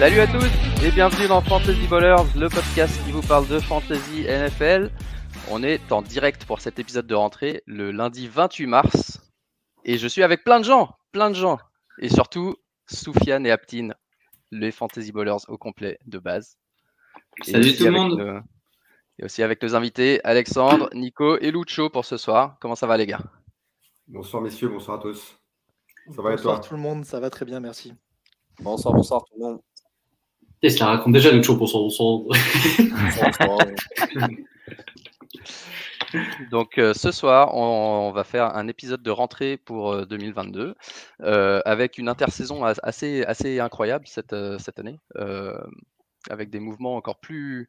Salut à tous et bienvenue dans Fantasy Ballers, le podcast qui vous parle de fantasy NFL. On est en direct pour cet épisode de rentrée le lundi 28 mars et je suis avec plein de gens, plein de gens et surtout Soufiane et Aptine, les Fantasy Ballers au complet de base. Et Salut aussi tout le avec monde. nos- Et aussi avec nos invités Alexandre, Nico et Lucho pour ce soir. Comment ça va les gars? Bonsoir messieurs, bonsoir à tous. Ça va et Bonsoir toi? tout le monde, ça va très bien, merci. Bonsoir, bonsoir tout le monde. Je la raconte déjà le show pour son. Donc euh, ce soir, on, va faire un épisode de rentrée pour euh, 2022 euh, avec une intersaison as- assez, incroyable cette, euh, année, euh, avec des mouvements encore plus,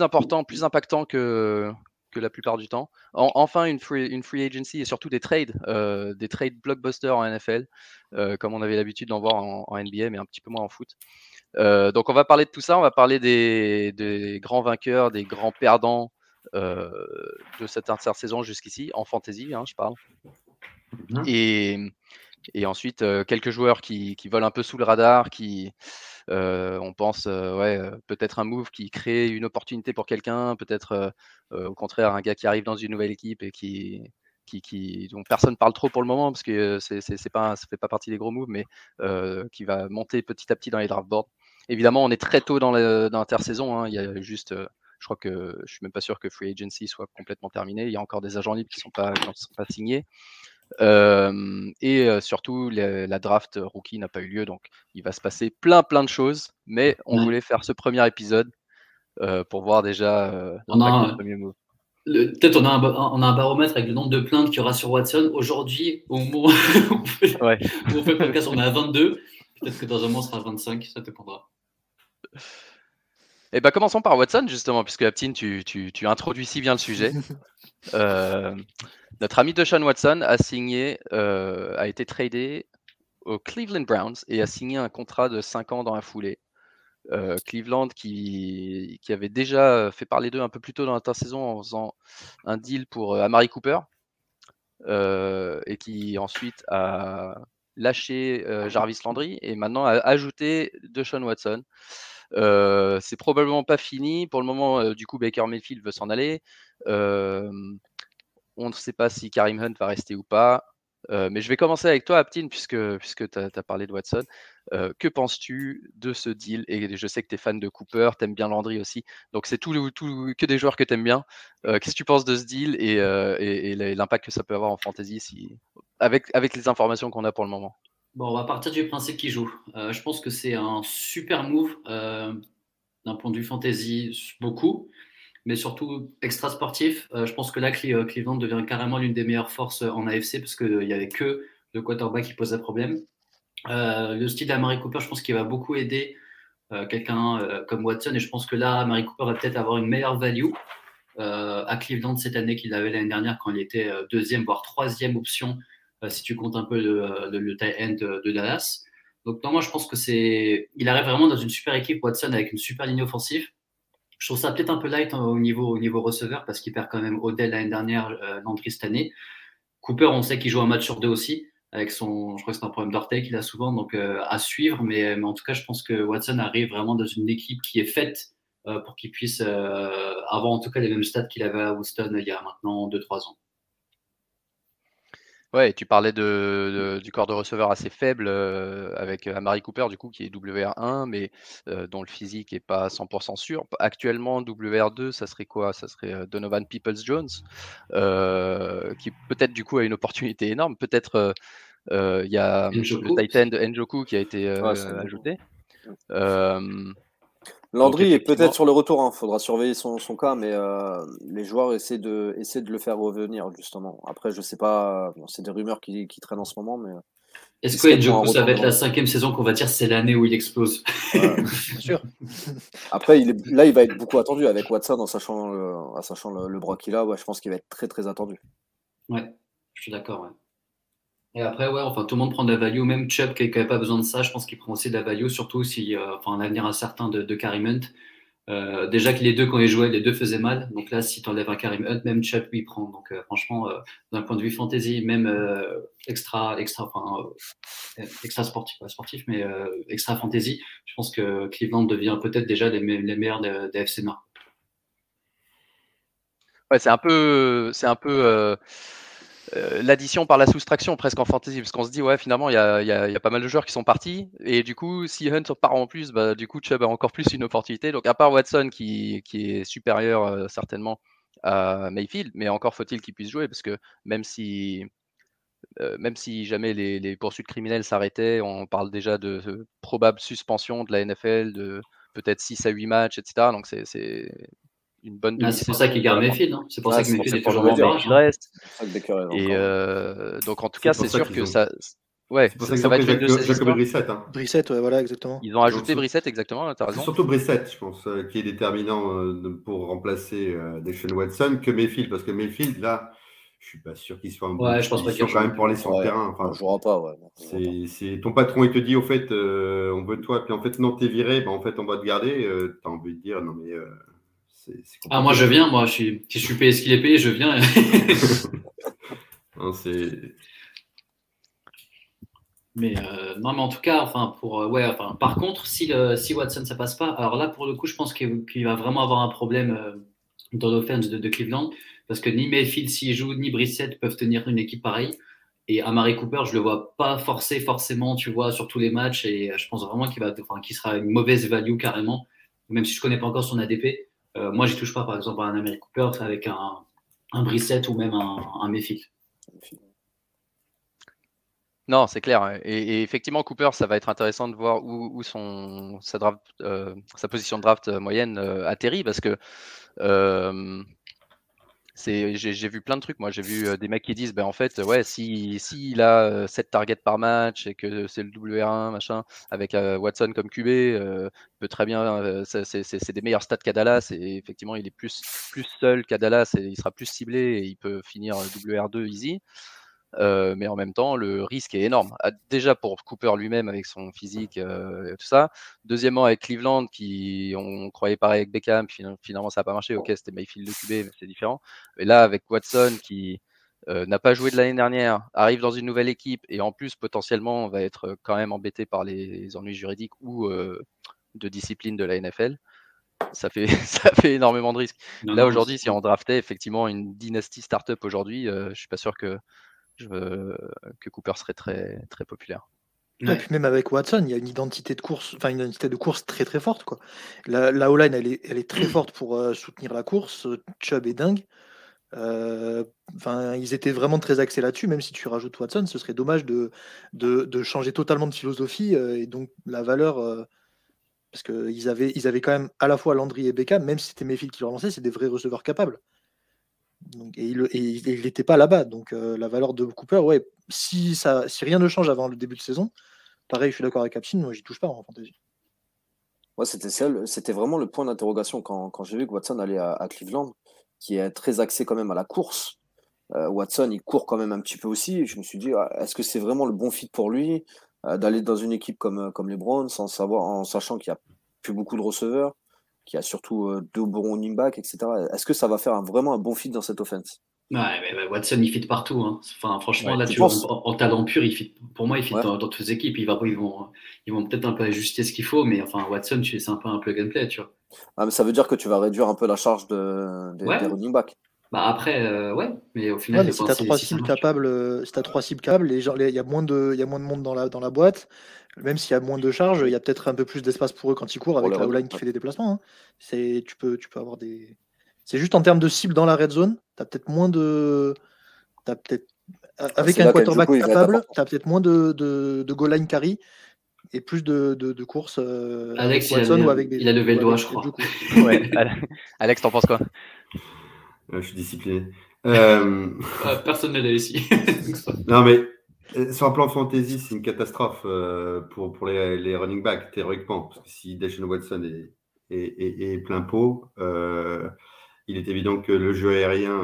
importants, plus impactants que, la plupart du temps. En- enfin, une free, une agency et surtout des trades, euh, des trades blockbusters en NFL, euh, comme on avait l'habitude d'en voir en, en NBA, mais un petit peu moins en foot. Euh, donc on va parler de tout ça, on va parler des, des grands vainqueurs, des grands perdants euh, de cette intersaison jusqu'ici, en fantasy, hein, je parle. Mhm. Et, et ensuite, euh, quelques joueurs qui, qui volent un peu sous le radar, qui, on pense, ouais, peut-être un move qui crée une opportunité pour quelqu'un, peut-être au contraire un gars qui arrive dans une nouvelle équipe et qui, qui, qui dont personne parle trop pour le moment parce que euh, c'est, c'est, pas, ça fait pas partie des gros moves, mais euh, qui va monter petit à petit dans les draft boards. Évidemment, on est très tôt dans, l'intersaison. hein, Il y a juste, euh, je crois que je suis même pas sûr que free agency soit complètement terminé. Il y a encore des agents libres qui sont pas, qui ne sont pas signés. Euh, et surtout, la draft rookie n'a pas eu lieu, donc il va se passer plein plein de choses. Mais on Ouais. voulait faire ce premier épisode pour voir déjà On a premier move. Peut-être on, a un on a un baromètre avec le nombre de plaintes qu'il y aura sur Watson. Aujourd'hui, au moment où on fait, Ouais. où on fait le podcast, on est à 22. Peut-être que dans un mois, on sera à 25, ça dépendra. Et ben commençons par Watson justement, puisque Aptine, tu, tu, tu introduis si bien le sujet. Euh, notre ami Deshaun Watson a signé, euh, a été tradé aux Cleveland Browns et a signé un contrat de 5 ans dans la foulée. Euh, Cleveland qui, avait déjà fait parler d'eux un peu plus tôt dans l'intersaison en faisant un deal pour euh, Amari Cooper euh, et qui ensuite a lâché euh, Jarvis Landry et maintenant a ajouté Deshaun Watson. Euh, c'est probablement pas fini. Pour le moment, euh, du coup, Baker Mayfield veut s'en aller. Euh, on ne sait pas si Karim Hunt va rester ou pas. Euh, mais je vais commencer avec toi, Aptine, puisque, puisque tu as, parlé de Watson. Euh, que penses-tu de ce deal? Et je sais que tu es fan de Cooper, tu aimes bien Landry aussi. Donc, c'est tout, que des joueurs que tu aimes bien. Euh, Qu'est-ce que tu penses de ce deal et, l'impact que ça peut avoir en fantasy avec, avec les informations qu'on a pour le moment? Bon, on va partir du principe qu'il joue. Je pense que c'est un super move d'un point de vue fantasy, beaucoup, mais surtout extra sportif. Euh, je pense que là, Cle- Cleveland devient carrément l'une des meilleures forces en AFC parce qu'il n'y avait que le quarterback qui posait problème. Euh, le style d'Amari Cooper, je pense qu'il va beaucoup aider euh, quelqu'un euh, comme Watson et je pense que là, Amari Cooper va peut-être avoir une meilleure value euh, à Cleveland cette année qu'il avait l'année dernière quand il était euh, deuxième, voire troisième option euh, si tu comptes un peu le, le, le tight end de Dallas. Donc non, moi je pense que c'est, il arrive vraiment dans une super équipe Watson avec une super ligne offensive. Je trouve ça peut-être un peu light hein, au niveau au niveau receveur parce qu'il perd quand même Odell l'année dernière, euh, Landry cette année. Cooper, on sait qu'il joue un match sur deux aussi avec son, je crois que c'est un problème d'orteil qu'il a souvent, donc euh, à suivre. Mais, mais en tout cas, je pense que Watson arrive vraiment dans une équipe qui est faite euh, pour qu'il puisse euh, avoir en tout cas les mêmes stats qu'il avait à Houston il y a maintenant 2-3 ans. Ouais, et tu parlais de, de- du corps de receveur assez faible euh, avec Amari Cooper, du coup, qui est WR1, mais euh, dont le physique n'est pas 100% sûr. Actuellement, WR2, ça serait quoi? Ça serait euh, Donovan Peoples-Jones, euh, qui peut-être du coup a une opportunité énorme. Peut-être euh, euh, il y a Njoku. le Titan de Njoku qui a été euh, Ouais, c'est bon. ajouté. Euh, Landry Donc, est peut-être sur le retour, il faudra surveiller son, son cas, mais euh, les joueurs essaient de, essaient de le faire revenir, justement. Après, je sais pas, bon, c'est des rumeurs qui, qui traînent en ce moment, mais Est-ce Il que Njoku, ça va être la cinquième saison qu'on va dire c'est l'année où il explose? Euh, Bien sûr. après, il est, là, il va être beaucoup attendu avec Watson, en sachant le, en sachant le, le bras qu'il a. Ouais, je pense qu'il va être très, très attendu. Ouais, je suis d'accord. Ouais. Et après, ouais, enfin, tout le monde prend de la value, même Chubb qui n'avait pas besoin de ça, je pense qu'il prend aussi de la value, surtout si, euh, enfin, un avenir incertain de, de Karim Hunt. Euh, déjà que les deux, quand ils jouaient, les deux faisaient mal. Donc là, si tu enlèves un Karim Hunt, même Chubb, il prend. Donc euh, franchement, d'un point de vue fantasy, même extra, extra, enfin, extra sportif, pas sportif, mais extra fantasy, je pense que Cleveland devient peut-être déjà les, meilleurs des, des FC Nord. Ouais, c'est un peu, c'est un peu euh, l'addition par la soustraction presque en fantasy, parce qu'on se dit, ouais, finalement, il y a, pas mal de joueurs qui sont partis, et du coup, si Hunt part en plus, bah, du coup, Chubb a encore plus une opportunité. Donc, à part Watson qui, est supérieur euh, certainement à Mayfield, mais encore faut-il qu'il puisse jouer, parce que même si, euh, jamais les, poursuites criminelles s'arrêtaient, on parle déjà de, probable suspension de la NFL, de peut-être 6 à 8 matchs, etc. Donc, c'est une bonne ah, C'est pour ça qu'il garde Mayfield. Hein. C'est pour ça que Mayfield est toujours en barrage. reste. Et euh, donc, en tout cas, c'est sûr que ça. Ouais, ça, ça va être une Jacob Brissett. Hein. Brissett, ouais, voilà, exactement. Ils ont ajouté Brissett, exactement, as raison. Surtout Brissett, je pense, euh, qui est déterminant euh, pour remplacer euh, Deshaun Watson que Mayfield, parce que Mayfield, là, je suis pas sûr qu'il soit en ouais, je pense pas qu'il quand même pour aller sur le terrain. Enfin, ne jouera pas, ouais. C'est ton patron, il te dit, au fait, on veut toi, puis en fait, non, t'es viré, ben, en fait, on va te garder. tu as envie de dire, non, mais ah, moi, je viens, moi, je suis, je suis payé ce qu'il est payé, je viens. mais euh, non, mais en tout cas, enfin, pour, euh, ouais, enfin, par contre, si, si Watson ça passe pas, alors là, pour le coup, je pense qu'il va vraiment avoir un problème euh, dans l'offense de, Cleveland, parce que ni Mayfield s'il joue, ni Brissett peuvent tenir une équipe pareille. Et Amari Cooper, je le vois pas forcer forcément, tu vois, sur tous les matchs. Et je pense vraiment qu'il va, enfin, qu'il sera une mauvaise value carrément, même si je connais pas encore son ADP. Euh, moi, je touche pas, par exemple, à un Amérique Cooper avec un, un Brissett ou même un, un. Non, c'est clair. Et, effectivement, Cooper, ça va être intéressant de voir où, son, euh, sa, position de draft moyenne euh, atterrit parce que j'ai vu plein de trucs. Moi, j'ai vu euh, des mecs qui disent, ben en fait, ouais, si s'il a 7 euh, targets par match et que c'est le WR1 machin avec euh, Watson comme QB, peut très bien, c'est des meilleurs stats qu'à et effectivement, il est plus plus seul qu'à et il sera plus ciblé et il peut finir WR2 easy. Euh, mais en même temps, le risque est énorme. Ah, déjà pour Cooper lui-même avec son physique euh, et tout ça. Deuxièmement, avec Cleveland, qui on, croyait pareil avec Beckham, finalement ça n'a pas marché. Ok, c'était Mayfield de QB, mais c'est différent. Et là, avec Watson qui euh, n'a pas joué de l'année dernière, arrive dans une nouvelle équipe et en plus potentiellement va être quand même embêté par les ennuis juridiques ou de discipline de la NFL ça fait, ça fait énormément de risques. Là, aujourd'hui, si on draftait effectivement une dynasty startup aujourd'hui, je je suis pas sûr que je veux que Cooper serait très, très populaire. même avec Watson, il y a une identité de course, enfin une identité de course très très forte. Quoi. La, la O-line, elle est, elle est, très forte pour euh, soutenir la course. Chubb est dingue. Euh, enfin, ils étaient vraiment très axés là-dessus. Même si tu rajoutes Watson, ce serait dommage de, de, de changer totalement de philosophie euh, et donc la valeur. parce qu'ils avaient, ils avaient quand même à la fois Landry et Beckham, même si c'était Mayfield qui le relançait, c'est des vrais receveurs capables et il n'était pas là-bas. Donc euh, la valeur de Cooper, ouais, si, rien ne change avant le début de saison, pareil, je suis d'accord avec Capsine, moi j'y touche pas en fantasy. Ouais, c'était, c'était vraiment le point d'interrogation quand, j'ai vu que Watson allait à, Cleveland, qui est très axé quand même à la course. Euh, Watson, il court quand même un petit peu aussi. je me suis dit, ah, est-ce que c'est vraiment le bon fit pour lui euh, d'aller dans une équipe comme, les Browns, en sachant qu'il n'y a plus beaucoup de receveurs? Qui a surtout euh, deux bons running backs, etc. Est-ce que ça va faire vraiment un bon fit dans cette offense? Ouais, mais Watson, il fit partout. Hein. Enfin, franchement, là, tu en, en, talent pur, il fit, pour moi, il fit dans, toutes les équipes. Ils, ils vont, ils vont peut-être un peu ajuster ce qu'il faut, mais enfin, Watson, c'est un peu un plug and play, tu vois. Ah, mais ça veut dire que tu vas réduire un peu la charge de, des running backs. Bah après, euh, ouais, mais au final, si tu as trois cibles capables, si as trois cibles capables, il y a moins de, il y a moins de monde dans la dans la boîte. Même s'il y a moins de charges, il y a peut-être un peu plus d'espace pour eux quand ils courent avec la O-line qui fait des déplacements. Hein. C'est, tu peux, tu peux avoir des. C'est juste en termes de cible dans la red zone, tu as peut-être moins de. As peut-être avec un quarterback capable, tu as peut-être moins de, de, de goal line carry et plus de, de, de courses euh, Alex, avec Watson il a, ou avec des. Il a levé le doigt, je crois. ouais. Alex, t'en penses quoi? Je suis discipliné. Euh... personne n'est là ici. non, mais euh, sur un plan fantasy, c'est une catastrophe euh, pour, pour les, les, running backs, théoriquement. Parce que si Deshaun Watson est, est, est, plein pot, euh, il est évident que le jeu aérien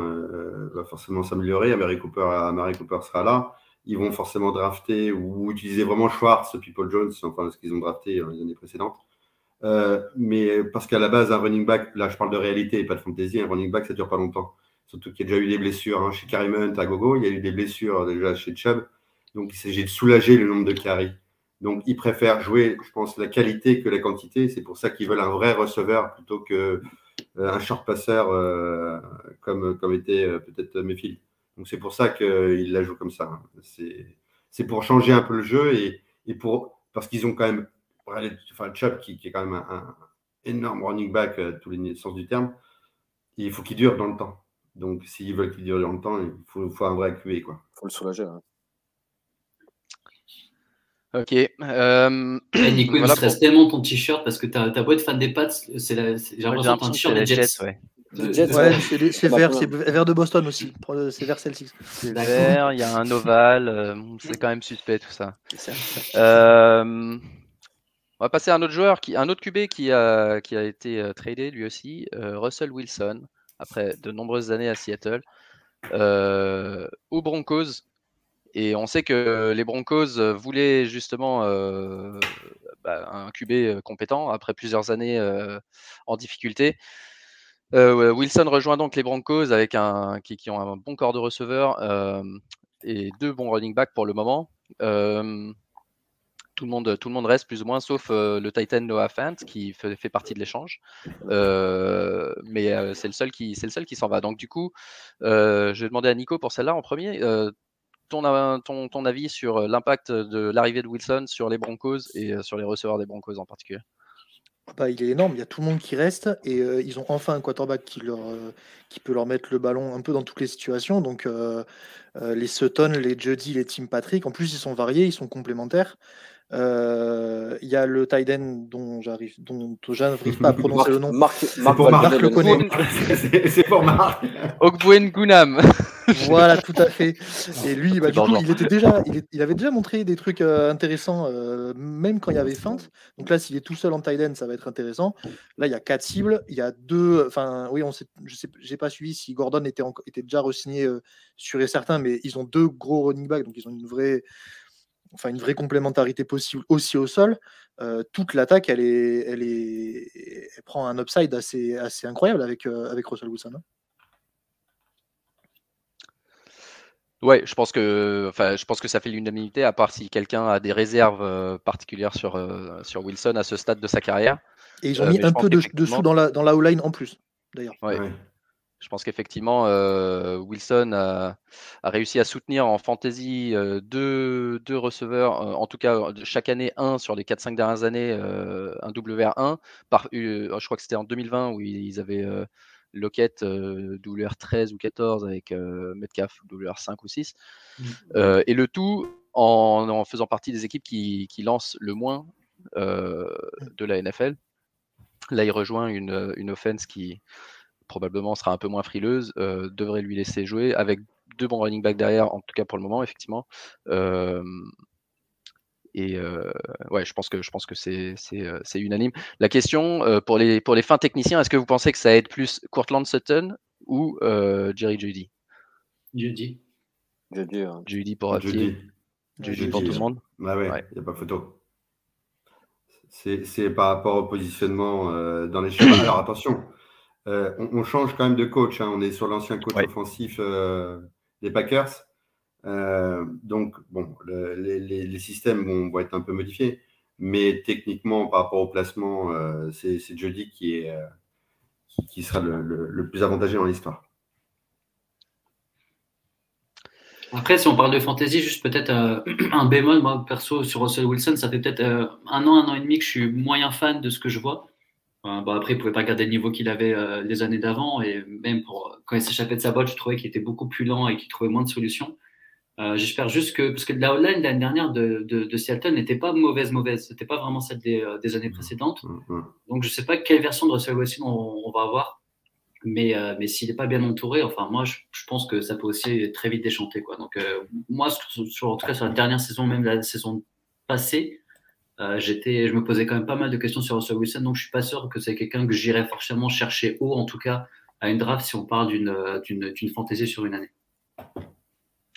va forcément s'améliorer. Amari Cooper, Cooper sera là. Ils vont forcément drafter ou utiliser vraiment Schwartz, People Jones, enfin ce qu'ils ont drafté les années précédentes. Euh, mais parce qu'à la base, un running back, là je parle de réalité et pas de fantasy, un running back ça dure pas longtemps. Surtout qu'il y a déjà eu des blessures hein, chez Karim Hunt à Gogo, il y a eu des blessures déjà chez Chubb. Donc il s'agit de soulager le nombre de carries. Donc ils préfèrent jouer, je pense, la qualité que la quantité. C'est pour ça qu'ils veulent un vrai receveur plutôt que euh, un short passeur euh, comme, comme était peut-être Mayfield. Donc c'est pour ça qu'ils la jouent comme ça. Hein. C'est pour changer un peu le jeu et, et pour parce qu'ils ont quand même enfin, Chubb qui, qui, est quand même un, énorme running back à tous les sens du terme, il faut qu'il dure dans le temps. Donc, s'ils veulent qu'il dure dans le temps, il faut, faut un vrai QB. Il faut le soulager. Hein. Ok. Euh... Hey, Nico, il me stresse pour... tellement ton t-shirt parce que tu as, beau être fan des Pats, j'ai l'impression que un t-shirt des Jets. Jets ouais. Jets, ouais, ouais. c'est vert, c'est vert de Boston aussi. C'est vert Celtics. C'est vert, il y a un ovale, euh, c'est quand même suspect tout ça. Euh, on va passer à un autre joueur, un autre QB qui a, qui a été euh, tradé lui aussi, euh, Russell Wilson, après de nombreuses années à Seattle, euh, aux Broncos. Et on sait que les Broncos voulaient justement bah, un QB compétent après plusieurs années en difficulté. Wilson rejoint donc les Broncos avec un, qui, qui ont un bon corps de receveur et deux bons running backs pour le moment tout le monde, tout le monde reste plus ou moins, sauf euh, le Titan Noah Fant qui fait, partie de l'échange. Euh, mais euh, c'est le seul qui, c'est le seul qui s'en va. Donc du coup, je vais demander à Nico pour celle-là en premier. Ton, ton, ton, avis sur l'impact de l'arrivée de Wilson sur les Broncos et sur les receveurs des Broncos en particulier? Bah, il est énorme, il y a tout le monde qui reste et ils ont enfin un quarterback qui, leur, qui peut leur mettre le ballon un peu dans toutes les situations. Donc les Sutton, les Juddy, les Tim Patrick, en plus ils sont variés, ils sont complémentaires. Euh, il y a le Tiden dont j'arrive, dont je n'arrive pas à prononcer le nom. Marc, Marc, pour Marc, Marc le connaît. C'est pour Marc. Ogbuen Gunam. voilà, tout à fait. Et lui, bah, du coup, il était déjà, il, est, il, avait déjà montré des trucs euh, intéressants, euh, même quand il y avait feinte. Donc là, s'il est tout seul en Tiden, ça va être intéressant. Là, il y a quatre cibles, il y a deux. Enfin, oui, on sait, je sais, j'ai pas suivi si Gordon était, en, était déjà re-signé euh, sûr et certain, mais ils ont deux gros running backs, donc ils ont une vraie enfin une vraie complémentarité possible aussi au sol. Euh, toute l'attaque, elle est, elle est, elle prend un upside assez, assez incroyable avec, euh, avec Russell Wilson. Hein. Ouais, je pense que, enfin, je pense que ça fait l'unanimité, à part si quelqu'un a des réserves euh, particulières sur, euh, sur Wilson à ce stade de sa carrière. Et ils ont mis un peu de, dessous dans la, dans la O-line en plus, d'ailleurs. Ouais. ouais. Je pense qu'effectivement, euh, Wilson a, a, réussi à soutenir en fantasy euh, deux, deux, receveurs, euh, en tout cas chaque année un sur les 4-5 dernières années, un WR1. Par, je crois que c'était en 2020 où ils avaient Lockett WR13 ou 14 avec Metcalf WR5 ou 6. Mmh. et le tout en, en, faisant partie des équipes qui, qui lancent le moins de la NFL. Là, il rejoint une, une offense qui probablement sera un peu moins frileuse, euh, devrait lui laisser jouer avec deux bons running backs derrière, en tout cas pour le moment, effectivement. Euh, et euh, ouais, je pense que je pense que c'est c'est unanime. La question euh, pour les pour les fins techniciens, est-ce que vous pensez que ça aide plus Courtland Sutton ou euh, Jerry Judy? Judy. Judy, hein. Judy pour Judy. Judy, pour tout le monde. Bah ouais, il ouais. n'y a pas photo. C'est par rapport au positionnement euh, dans les schémas. Alors attention, euh, on, on, change quand même de coach. Hein. On est sur l'ancien coach ouais. offensif euh, des Packers. Euh, donc, bon, le, les, les, systèmes vont, vont, être un peu modifiés. Mais techniquement, par rapport au placement, euh, c'est Jody qui, est, euh, qui sera le, le, le, plus avantagé dans l'histoire. Après, si on parle de fantasy, juste peut-être euh, un bémol, moi perso, sur Russell Wilson, ça fait peut-être un an, un an et demi que je suis moyen fan de ce que je vois. Euh, bon, après, il ne pouvait pas garder le niveau qu'il avait euh, les années d'avant. Et même pour, quand il s'échappait de sa botte, je trouvais qu'il était beaucoup plus lent et qu'il trouvait moins de solutions. Euh, J'espère juste que, parce que la online l'année dernière de, de, de Seattle n'était pas mauvaise, mauvaise. C'était pas vraiment celle des, euh, des, années précédentes. Donc, je sais pas quelle version de Russell Wilson on, on va avoir. Mais, euh, mais s'il n'est pas bien entouré, enfin, moi, je, je, pense que ça peut aussi très vite déchanter, quoi. Donc, moi, sur, en tout cas, sur la dernière saison, même la saison passée, euh, j'étais, je me posais quand même pas mal de questions sur Russell Wilson, donc je suis pas sûr que c'est quelqu'un que j'irais forcément chercher haut, en tout cas à une draft si on parle d'une d'une fantaisie sur une année.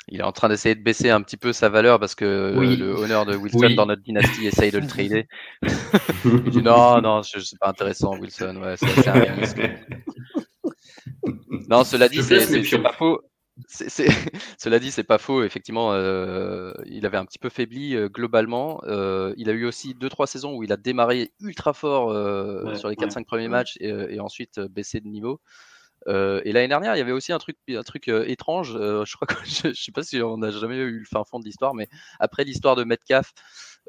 il est en train d'essayer de baisser un petit peu sa valeur parce que Oui. le honneur de Wilson Oui. dans notre dynastie essaye de le trader. il dit non, non, c'est pas intéressant, Wilson. Ouais, c'est c'est un risque. Non, cela dit, Je c'est c'est- c'est pas faux. Cela dit, c'est pas faux. Effectivement, euh, il avait un petit peu faibli euh, globalement. Euh, il a eu aussi deux trois saisons où il a démarré ultra fort Ouais, sur les ouais, 4-5 premiers ouais. matchs et, et ensuite baissé de niveau. Et l'année dernière, il y avait aussi un truc, un truc étrange. je crois que je, je sais pas si on n'a jamais eu le fin fond de l'histoire, mais après l'histoire de Metcalf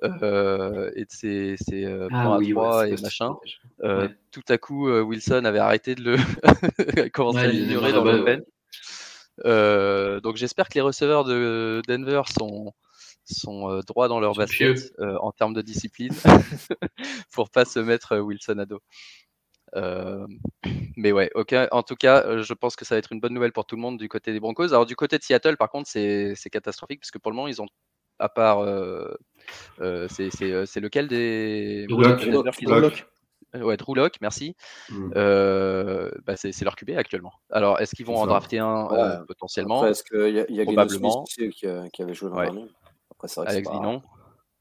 et de ses, ses, Ah points oui, à ouais, 3 c'est et machin, tout à coup, Wilson avait arrêté de le commencer à l'ignorer dans le donc j'espère que les receveurs de Denver sont sont euh, droits dans leur basket euh, en termes de discipline pour pas se mettre euh, Wilson à dos. Euh, mais ouais, ok. En tout cas, euh, je pense que ça va être une bonne nouvelle pour tout le monde du côté des Broncos. Alors du côté de Seattle, par contre, c'est catastrophique parce que pour le moment, ils ont à part euh, euh, c'est euh, lequel des. Ouais, Drew Lock, merci. Mm. Euh, bah, c'est leur QB actuellement. Alors, est-ce qu'ils vont en drafter un? euh, potentiellement qu'il y a, il y a Geno Smith Probablement. qui, a- qui avait joué l'an Ouais. dernier? Après, c'est vrai que Alex c'est dit pas- non.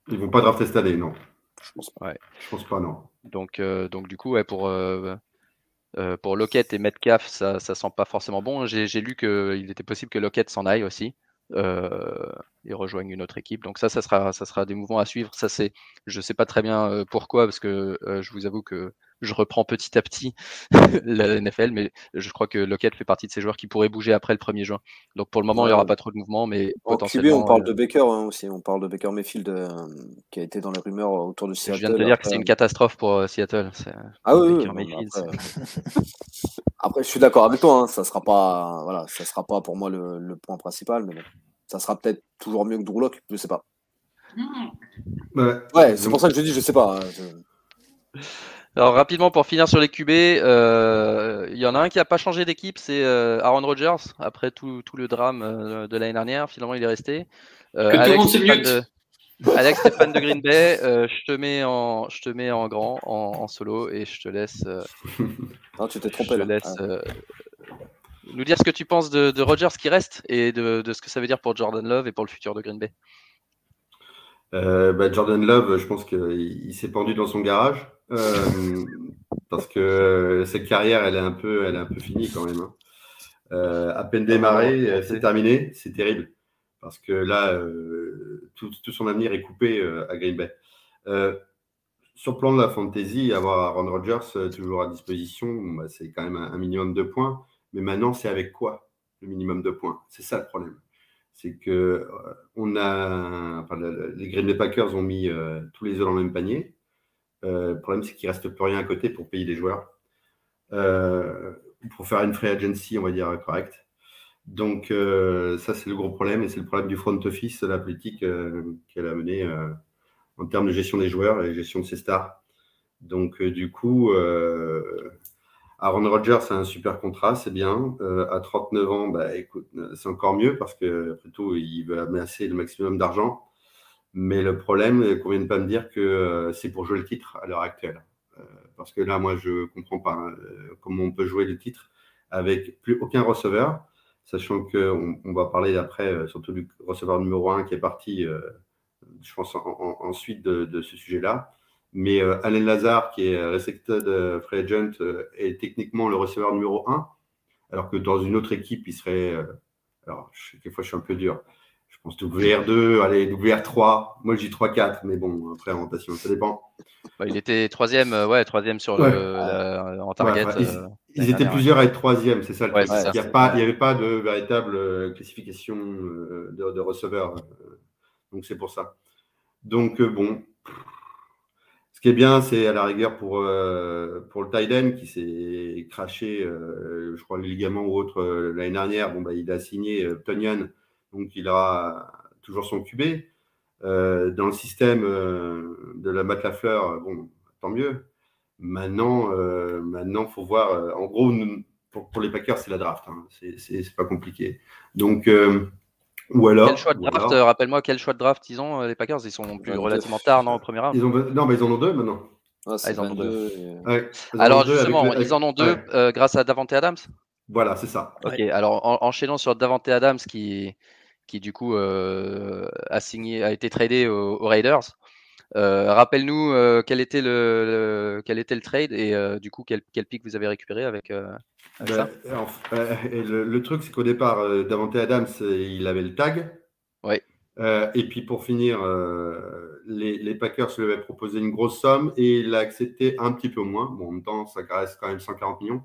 Ils vont pas drafter cette année, non. Je pense pas. Je pense pas, non. Donc, euh, donc du coup, ouais, pour, pour Lockett et Metcalf, ça, ça sent pas forcément bon. J'ai lu qu'il était possible que Lockett s'en aille aussi et rejoigne une autre équipe. Donc ça, ça sera, ça sera des mouvements à suivre. Ça, c'est, je sais pas très bien euh, pourquoi, parce que euh, je vous avoue que je reprends petit à petit la NFL, mais je crois que Lockett fait partie de ces joueurs qui pourraient bouger après le 1er juin. Donc pour le moment, il n'y aura pas trop de mouvements, mais En QB, potentiellement. on parle euh, de Baker hein, aussi. On parle de Baker Mayfield euh, qui a été dans les rumeurs autour de je Seattle. viens de te dire que c'est une catastrophe pour euh, Seattle. Ah oui, oui, Baker mais Mayfield, après, après, je suis d'accord avec toi. Hein, ça sera pas, voilà, ça sera pas pour moi le, le point principal, mais bon, ça sera peut-être toujours mieux que Drew Lock, je sais pas. Ouais, Ouais, c'est pour ça que je dis, je sais pas. hein, je- Alors rapidement pour finir sur les QB, euh, il y en a un qui n'a pas changé d'équipe, c'est euh, Aaron Rodgers. Après tout, tout le drame euh, de l'année dernière, finalement il est resté. Euh, Que tout le Alex, monde se t'es fan mute. de, Alex, t'es fan de Green Bay. euh, je te mets en, je te mets en grand, en, en solo, et je te laisse, euh, Non, tu t'es je trompé te là. laisse Ah. euh, nous dire ce que tu penses de, de Rodgers qui reste et de, de ce que ça veut dire pour Jordan Love et pour le futur de Green Bay. Euh, bah, Jordan Love, je pense qu'il il s'est pendu dans son garage euh, parce que cette carrière, elle est un peu, elle est un peu finie quand même. hein. Euh, à peine démarré, euh, c'est terminé, c'est terrible parce que là, euh, tout, tout son avenir est coupé euh, à Green Bay. Euh, sur le plan de la fantasy, avoir Aaron Rodgers toujours à disposition, bah, c'est quand même un, un minimum de points. Mais maintenant, c'est avec quoi le minimum de points? C'est ça le problème. C'est que euh, on a, les Green Bay Packers ont mis euh, tous les œufs dans le même panier. Euh, le problème, c'est qu'il reste plus rien à côté pour payer des joueurs, pour faire une free agency, on va dire correcte. Donc ça, c'est le gros problème et c'est le problème du front office, la politique qu'elle a menée en termes de gestion des joueurs et gestion de ses stars. Donc du coup, Aaron Rodgers a un super contrat, c'est bien. Euh, à 39 ans, bah, écoute, euh, c'est encore mieux parce que après tout, il veut amasser le maximum d'argent. Mais le problème, euh, qu'on vient de pas me dire que c'est pour jouer le titre à l'heure actuelle. Parce que là, moi, je comprends pas hein, comment on peut jouer le titre avec plus aucun receveur, sachant qu'on on va parler après, surtout du receveur numéro 1 qui est parti, je pense, en, en- ensuite de ce sujet-là. Mais euh, Alain Lazare, qui est restricted euh, free agent, euh, est techniquement le receveur numéro 1, alors que dans une autre équipe, il serait. euh, alors, je, quelquefois, je suis un peu dur. Je pense WR2, allez, WR3. Moi, je dis 3-4, mais bon, après, en rotation, ça dépend. Bah, il était troisième, ouais, troisième sur Ouais. le, la- en target. Ouais, ils- étaient plusieurs à être troisième, c'est ça le truc. Il n'y avait pas de véritable classification de, de receveurs. donc c'est pour ça. Donc bon, qui est bien, c'est à la rigueur pour, euh, pour le Tiden qui s'est craché, euh, je crois, le ligament ou autre euh, l'année dernière. Bon, bah, il a signé Tonyan, donc il aura toujours son QB. Dans le système de la Matt Lafleur, bon, tant mieux. Maintenant, maintenant, faut voir. en gros, pour, les Packers, c'est la draft. Hein. C'est- pas compliqué. Donc, ou alors. Quel choix de draft alors- euh, Rappelle-moi quel choix de draft ils ont, euh, les Packers Ils sont plus 22. relativement tard, non, au premier round ils ont, non, mais ils en ont deux maintenant. Ouais, c'est ils en ont 22, et- Ouais, ils en ont Alors deux avec justement, avec- ils en ont deux ouais. euh, grâce à Davante Adams? Voilà, c'est ça. Ok, alors en- enchaînons sur Davante Adams qui, qui du coup a signé, a été tradé aux, Raiders. Rappelle-nous quel était le, quel était le trade et du coup quel, quel pic vous avez récupéré avec, ça? Ben, et le, truc c'est qu'au départ, Davante Adams, il avait le tag. Et puis pour finir, les, les, Packers lui avaient proposé une grosse somme et il a accepté un petit peu moins. Bon, en même temps, ça reste quand même 140 millions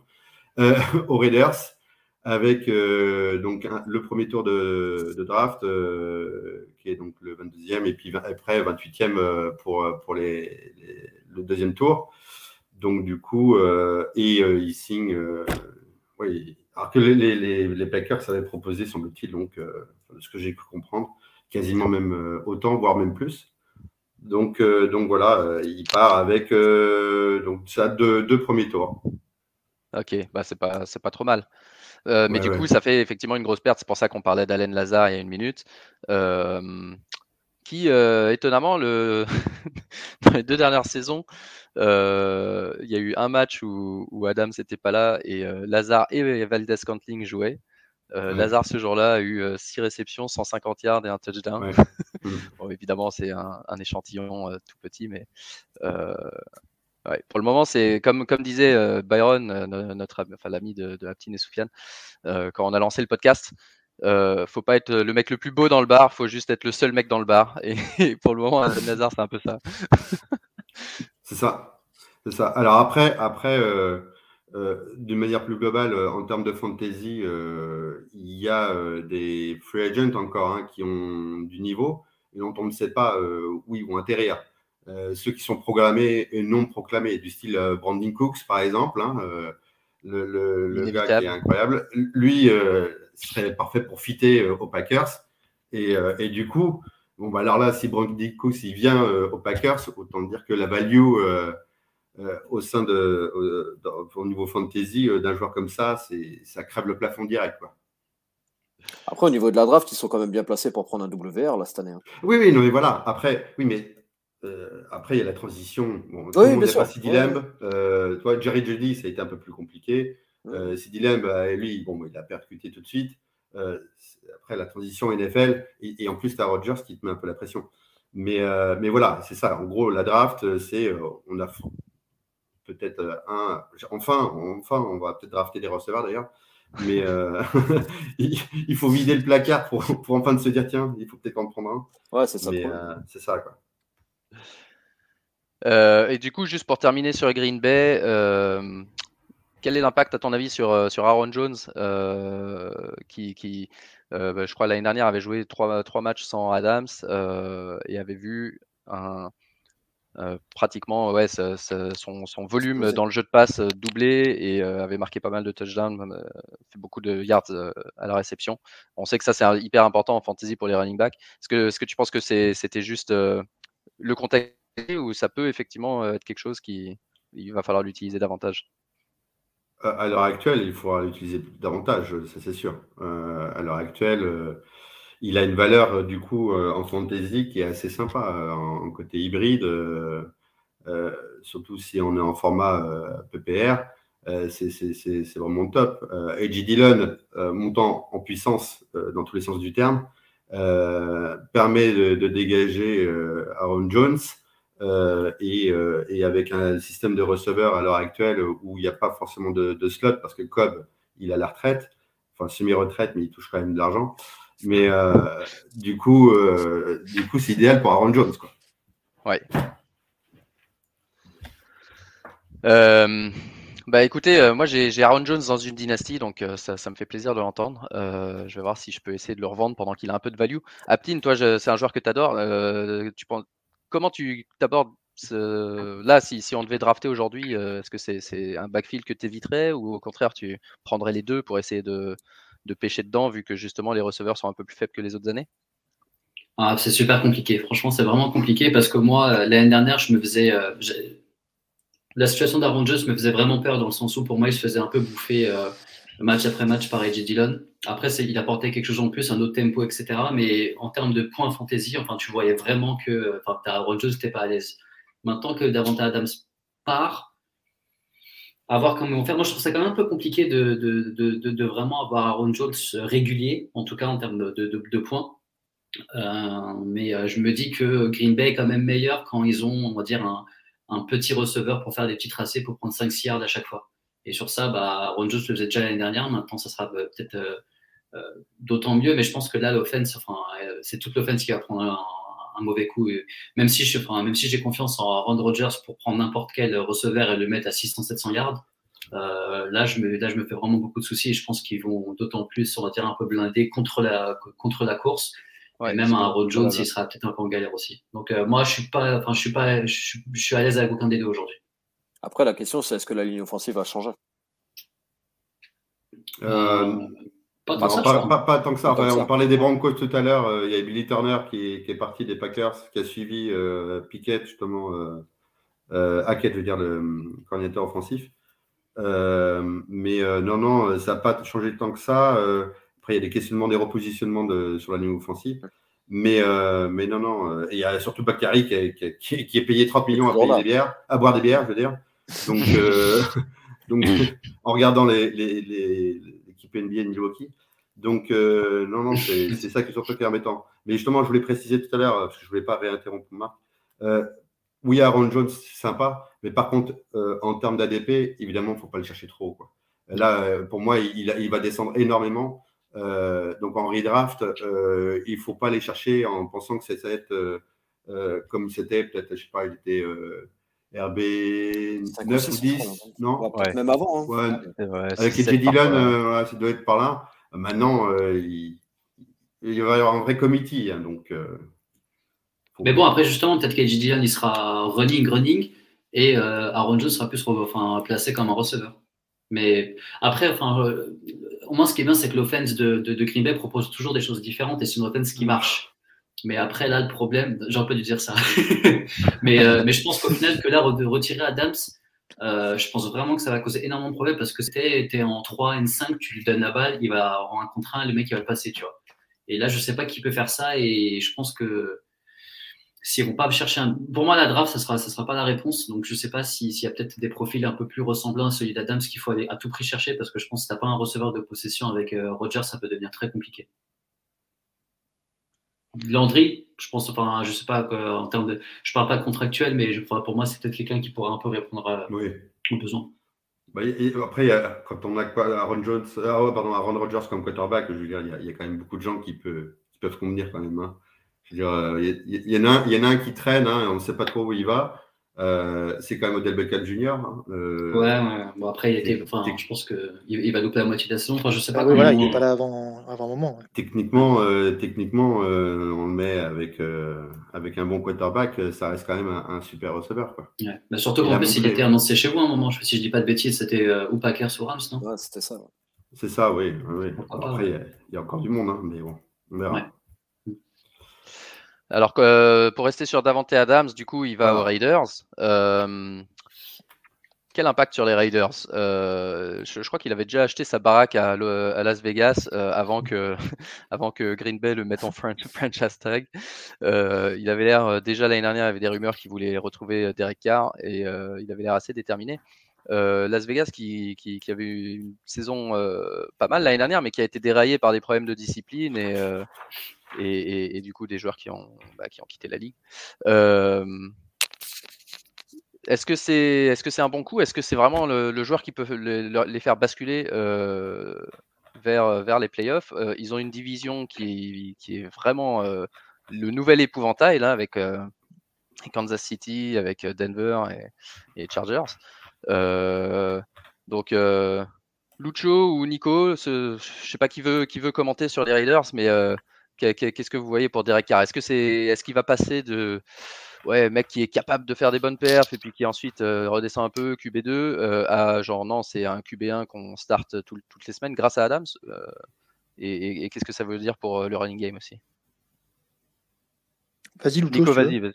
aux Raiders avec euh, donc le premier tour de, draft, euh, qui est donc le 22e, et puis après 28e euh, pour, pour les, le deuxième tour. Donc du coup, et il signe, oui, alors que les, les, les, Packers avaient proposé, semble-t-il, donc de ce que j'ai pu comprendre, quasiment même autant, voire même plus. Donc, donc voilà, il part avec donc ça deux, deux premiers tours. Ok, bah c'est pas c'est pas trop mal. Euh, mais du coup, ça fait effectivement une grosse perte. C'est pour ça qu'on parlait d'Alain Lazare il y a une minute. qui, euh, étonnamment, le... dans les deux dernières saisons, euh, il y a eu un match où, où Adams n'était pas là et Lazare et Valdez Cantling jouaient. Lazare, ce jour-là, a eu 6 réceptions, 150 yards et un touchdown. Mmh. bon, évidemment, c'est un, un, échantillon tout petit, mais pour le moment, c'est comme, comme disait euh, Byron, euh, notre enfin, l'ami de, de Aptine et Soufiane, euh, quand on a lancé le podcast. Faut pas être le mec le plus beau dans le bar, faut juste être le seul mec dans le bar. Et, pour le moment, Nazar, c'est un peu ça. c'est ça, c'est ça. Alors après, après, d'une manière plus globale, en termes de fantasy, il y a des free agents encore hein, qui ont du niveau et dont on ne sait pas où ils vont atterrir. Euh, ceux qui sont programmés et non proclamés, du style euh, Brandon Cooks, par exemple, hein, euh, le, gars qui est incroyable. Lui serait parfait pour fitter aux Packers. Et, et, du coup, bon, bah alors là, si Brandon Cooks il vient aux Packers, autant dire que la value au sein de, au, niveau fantasy d'un joueur comme ça, c'est ça crève le plafond direct. Quoi. Après, au niveau de la draft, ils sont quand même bien placés pour prendre un WR là, cette année. Hein. Oui, oui, non, mais voilà. Après, oui, mais euh, après, il y a la transition. Bon, tout le monde pas Sidi Lamb. Euh, toi, Jerry Judy, ça a été un peu plus compliqué. Euh, Sidi Lamb, bah, lui, bon, il a percuté tout de suite. Euh, après, la transition NFL, et, en plus, tu as Rogers qui te met un peu la pression. Mais, mais voilà, c'est ça. En gros, la draft, c'est on a peut-être un. Enfin, enfin, on va peut-être drafter des receveurs d'ailleurs. Mais il, faut vider le placard pour, pour enfin se dire tiens, il faut peut-être en prendre un. Ouais, c'est ça. c'est ça, quoi. Euh, et du coup, juste pour terminer sur Green Bay, euh, quel est l'impact à ton avis sur, euh, sur Aaron Jones, qui, qui bah, je crois l'année dernière avait joué trois, trois matchs sans Adams et avait vu un, pratiquement ouais, son, son, volume dans le jeu de passe doublé et avait marqué pas mal de touchdowns, fait beaucoup de yards à la réception. On sait que ça c'est hyper important en fantasy pour les running backs. Est-ce que, est -ce que tu penses que c'était juste le contexte ou ça peut effectivement être quelque chose qui il va falloir l'utiliser davantage? À l'heure actuelle, il faudra l'utiliser davantage, ça c'est sûr. à l'heure actuelle, il a une valeur du coup en fantasy qui est assez sympa en, côté hybride, surtout si on est en format PPR. c'est vraiment top. AJ Dillon, montant en puissance dans tous les sens du terme, permet de, dégager Aaron Jones. Euh, et, euh, avec un système de receveur à l'heure actuelle où il n'y a pas forcément de, slot parce que Cobb, il a la retraite, enfin semi-retraite, mais il touche quand même de l'argent. Mais euh, du coup, euh, du coup, c'est idéal pour Aaron Jones, quoi. Ouais. Euh, bah écoutez, moi j'ai Aaron Jones dans une dynastie, donc ça, ça, me fait plaisir de l'entendre. je vais voir si je peux essayer de le revendre pendant qu'il a un peu de value. Aptine, toi, c'est un joueur que tu penses, comment tu abordes ce... là, si, on devait drafter aujourd'hui, euh, est-ce que c'est un backfield que tu éviterais ou au contraire tu prendrais les deux pour essayer de, de, pêcher dedans vu que justement les receveurs sont un peu plus faibles que les autres années? Ah, C'est super compliqué. Franchement, c'est vraiment compliqué parce que moi, euh, l'année dernière, je me faisais. Euh, la situation d'Aaron me faisait vraiment peur dans le sens où pour moi, il se faisait un peu bouffer match après match par AJ Dillon. Après, il apportait quelque chose en plus, un autre tempo, etc. Mais en termes de points fantasy, enfin, tu voyais vraiment que enfin, Aaron Jones n'était pas à l'aise. Maintenant que Davante Adams part, à voir comment vont faire. Moi, je trouve ça quand même un peu compliqué de vraiment avoir Aaron Jones régulier, en tout cas en termes de, points. Euh, mais euh, je me dis que Green Bay est quand même meilleur quand ils ont, on va dire, un, un petit receveur pour faire des petits tracés pour prendre 5 yards à chaque fois. Et sur ça, bah, Aaron Jones le faisait déjà l'année dernière. Maintenant, ça sera peut-être euh, d'autant mieux. Mais je pense que là, l'offense, enfin, c'est toute l'offense qui va prendre un, un mauvais coup. même si je, enfin, même si j'ai confiance en Aaron Rodgers pour prendre n'importe quel receveur et le mettre à 600-700 yards, euh, là, je me, là, je me fais vraiment beaucoup de soucis. Et je pense qu'ils vont d'autant plus, on va dire, un peu blindés contre la, contre la course. Et même un Aaron Jones, il sera peut-être un peu en galère aussi. Donc, euh, moi, je suis pas, enfin, je suis pas, je, suis à l'aise avec aucun des deux aujourd'hui. Après, la question, c'est est-ce que la ligne offensive va changer? Euh, pas, tant que ça. on parlait des Broncos tout à l'heure. Euh, il y a Billy Turner qui, est parti des Packers, qui a suivi euh, Piquet, justement, euh, euh Hackett, je veux dire, le coordinateur offensif. mais non, non, ça n'a pas changé tant que ça. Après, il y a des questionnements, des repositionnements de, sur la ligne offensive. Mais, mais non, non. Il y a surtout Bakary qui, qui, est payé 30 millions à payer des bières, à boire des bières, je veux dire. Donc, donc en regardant les, les, les l'équipe NBA de Milwaukee. Donc, euh, non, non, c'est ça qui est surtout embêtant. Mais justement, je voulais préciser tout à l'heure, parce que je ne voulais pas réinterrompre Marc. Euh, oui, Aaron Jones, c'est sympa, mais par contre, euh, en termes d'ADP, évidemment, il ne faut pas le chercher trop. Quoi. Là, pour moi, il, il, va descendre énormément. Donc, en redraft, il ne faut pas aller chercher en pensant que ça va être comme c'était, peut-être, je ne sais pas, il était RB 9 ou 10, non? Même avant. Hein. Avec les Dylan, ça doit être par là. Maintenant, euh, il, va y avoir un vrai committee. Hein, donc, euh, Mais bon, après, justement, peut-être qu'Edgy Dillon, il sera running, running, et euh, Aaron Jones sera plus enfin, placé comme un receveur. Mais après, enfin, au moins, ce qui est bien, c'est que l'offense de, de, Green Bay propose toujours des choses différentes et c'est une offense qui marche. Mais après, là, le problème, j'aurais pas dû dire ça. mais, mais je pense qu'au final, que là, de retirer Adams, euh, je pense vraiment que ça va causer énormément de problèmes parce que c'était es en 3 N5, tu lui donnes la balle, il va en un contre 1, le mec il va le passer, tu vois. Et là, je sais pas qui peut faire ça et je pense que s'ils vont pas chercher un. Pour moi, la draft, ça sera, ça sera pas la réponse. Donc, je sais pas s'il y a peut-être des profils un peu plus ressemblants à celui d'Adams qu'il faut aller à tout prix chercher parce que je pense que si t'as pas un receveur de possession avec euh, Roger, ça peut devenir très compliqué. Landry, je pense, enfin, je sais pas, en termes de. Je parle pas de contractuel, mais je, pour moi, c'est peut-être quelqu'un qui pourrait un peu répondre à, oui. aux besoins. Bah, après, quand on a Aaron, Jones, ah, pardon, Aaron Rodgers comme quarterback, je veux dire, il y, a, quand même beaucoup de gens qui, peut, qui peuvent convenir quand même. Hein. Je veux dire, euh, il, y, en a un, il y en a un qui traîne, hein, on ne sait pas trop où il va. Euh, c'est quand même Odell Beckham Jr. Hein. Euh, ouais, ouais, bon après, il était, enfin, je pense qu'il il va louper la moitié de la saison. Enfin, je sais pas. Ah, voilà, il n'est pas là avant, avant un moment. Techniquement, euh, techniquement on le met avec, avec un bon quarterback, ça reste quand même un, super receveur. Quoi. Ouais. Mais surtout qu'en plus, il était annoncé chez vous à un moment. Si je dis pas de bêtises, c'était ou Packers ou Rams, non? Ouais, c'était ça. C'est ça, oui. oui. Après, il y, a encore du monde, hein, mais bon, on verra. Alors que euh, pour rester sur Davante Adams, du coup, il va aux ah. Raiders. Euh, quel impact sur les Raiders euh, je, crois qu'il avait déjà acheté sa baraque à, Las Vegas avant, que, avant que Green Bay le mette en franchise tag. il avait l'air, déjà l'année dernière, il y avait des rumeurs qu'il voulait retrouver Derek Carr et il avait l'air assez déterminé. Las Vegas qui, qui, avait eu une saison pas mal l'année dernière, mais qui a été déraillée par des problèmes de discipline et, et, du coup des joueurs qui ont, bah, qui ont quitté la ligue. est-ce que c'est est -ce c'est un bon coup? Est-ce que c'est vraiment le, joueur qui peut les faire basculer vers, vers les playoffs? Ils ont une division qui, qui est vraiment le nouvel épouvantail là, avec Kansas City, avec Denver et, et Chargers. donc Lucho ou Nico, je sais pas qui veut, qui veut commenter sur les Raiders, mais Qu'est-ce que vous voyez pour Derek Carr? Est-ce que c'est, est-ce qu'il va passer de ouais, mec qui est capable de faire des bonnes perfs et puis qui ensuite euh, redescend un peu QB2 euh, à genre non, c'est un QB1 qu'on start toutes les semaines grâce à Adams euh, et, qu'est-ce que ça veut dire pour le running game aussi? Vas-y, Nico, vas-y, vas-y.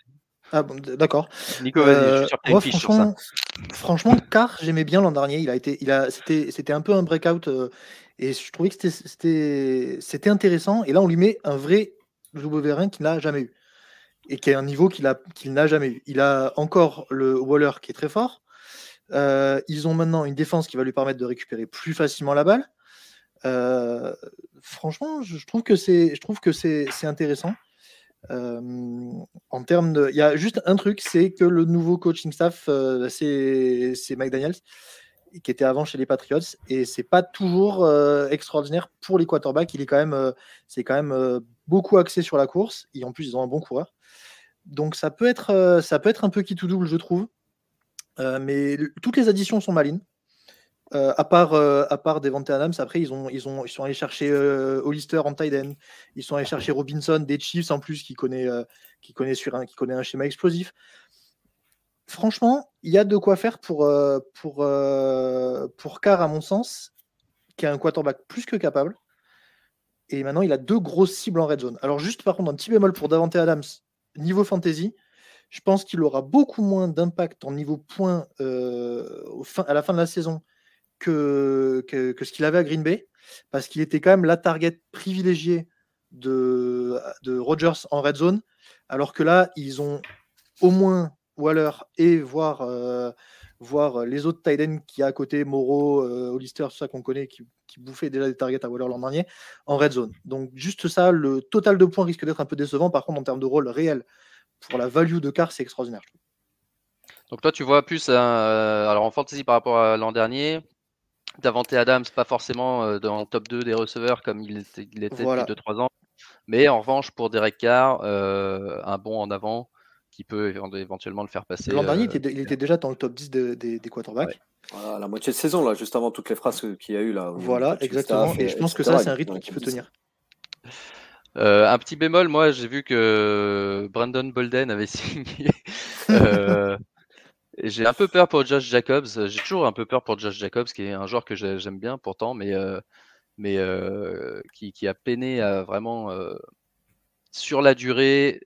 Ah bon, d'accord. Nico, vas-y, je moi, franchement, franchement, Carr, j'aimais bien l'an dernier. Il a été, il a, c'était, c'était un peu un breakout et je trouvais que c'était intéressant. Et là, on lui met un vrai W1 qu'il n'a jamais eu. Et qui a un niveau qu'il n'a jamais eu. Il a encore le Waller qui est très fort. Euh, ils ont maintenant une défense qui va lui permettre de récupérer plus facilement la balle. Euh, franchement, je trouve que c'est, intéressant. Euh, en termes de, il y a juste un truc, c'est que le nouveau coaching staff, c'est, c'est Mike Daniels, qui était avant chez les Patriots, et c'est pas toujours extraordinaire pour les quarterbacks. Il est quand même, c'est quand même beaucoup axé sur la course, et en plus ils ont un bon coureur. Donc ça peut être, ça peut être un peu qui tout double, je trouve. mais toutes les additions sont malines. Euh, à part, euh, à part Devante Adams, après, ils, ont, ils, ont, ils sont allés chercher euh, Hollister en tight. Ils sont allés chercher Robinson, des Chiefs en plus, qui connaît, qui connaît, sur qui connaît un schéma explosif. Franchement, il y a de quoi faire pour, pour, pour Carr, à mon sens, qui a un quarterback plus que capable. Et maintenant, il a deux grosses cibles en red zone. Alors, juste par contre, un petit bémol pour Davante Adams, niveau fantasy, je pense qu'il aura beaucoup moins d'impact en niveau points à la fin de la saison que, ce qu'il avait à Green Bay, parce qu'il était quand même la target privilégiée de, de en red zone, alors que là, ils ont au moins Waller et voir, euh, voir les autres tight qui a à côté, Moreau, euh, Hollister, tout ça qu'on connaît, qui, qui bouffaient déjà des targets à Waller l'an dernier, en red zone. Donc juste ça, le total de points risque d'être un peu décevant. Par contre, en termes de rôle réel, pour la value de car, c'est extraordinaire. Donc toi, tu vois plus, euh, alors en fantasy par rapport à l'an dernier, Davante Adams, pas forcément euh, dans le top 2 des receveurs comme il était, il était depuis 2-3 ans. Mais en revanche, pour Derek Carr, euh, un bon en avant qui peut éventuellement le faire passer. L'an dernier, il, euh, était, déjà dans le top 10 des quarterbacks. Voilà, la moitié de saison, là, juste avant toutes les phrases qu'il y a eu là. Voilà, exactement. et, je pense que ça, c'est un rythme qui peut tenir. un petit bémol, moi j'ai vu que Brandon Bolden avait signé j'ai un peu peur pour Josh Jacobs. J'ai toujours un peu peur pour Josh Jacobs, qui est un joueur que j'aime bien pourtant, mais, euh, mais euh, qui, qui, a peiné à vraiment, euh, sur la durée,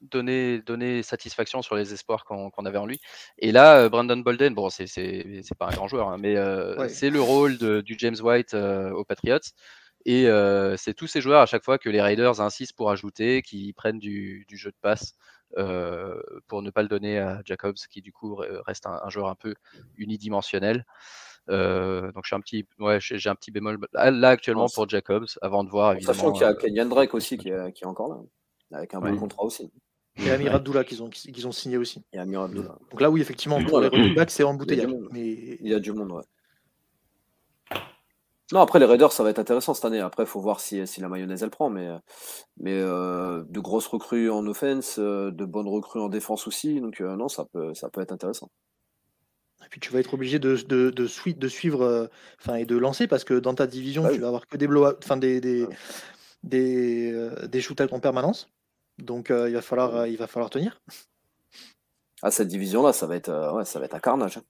donner, donner satisfaction sur les espoirs qu'on avait en lui. Et là, Brandon Bolden, bon, c'est pas un grand joueur, hein, mais c'est le rôle de, du James White aux Patriots. Et c'est tous ces joueurs à chaque fois que les Raiders insistent pour ajouter, qui prennent du, du jeu de passe. Euh, pour ne pas le donner à Jacobs, qui du coup reste un, joueur un peu unidimensionnel. Euh, donc j'ai un petit, ouais, j'ai un petit bémol là actuellement pour Jacobs, avant de voir évidemment. Sachant qu'il y a euh, Kenyan Drake aussi qui est, qui est, encore là, avec un bon contrat aussi. Et Amir Abdullah qu'ils ont, qu'ils ont signé aussi. Et Amir Abdullah. Donc là oui effectivement pour les running backs c'est embouteillage. Mais... Il y a du monde ouais. Non, après les Raiders, ça va être intéressant cette année. Après, il faut voir si, si, la mayonnaise elle prend. Mais, mais euh, de grosses recrues en offense, euh, de bonnes recrues en défense aussi. Donc euh, non, ça peut, ça peut être intéressant. Et puis tu vas être obligé de, de, de, de suivre enfin et de lancer parce que dans ta division, bah tu vas avoir que des blow enfin des, des, des, des shootouts en permanence. Donc il, va falloir, il va falloir tenir. Ah, cette division-là, ça va être ouais, ça va être un carnage. Hein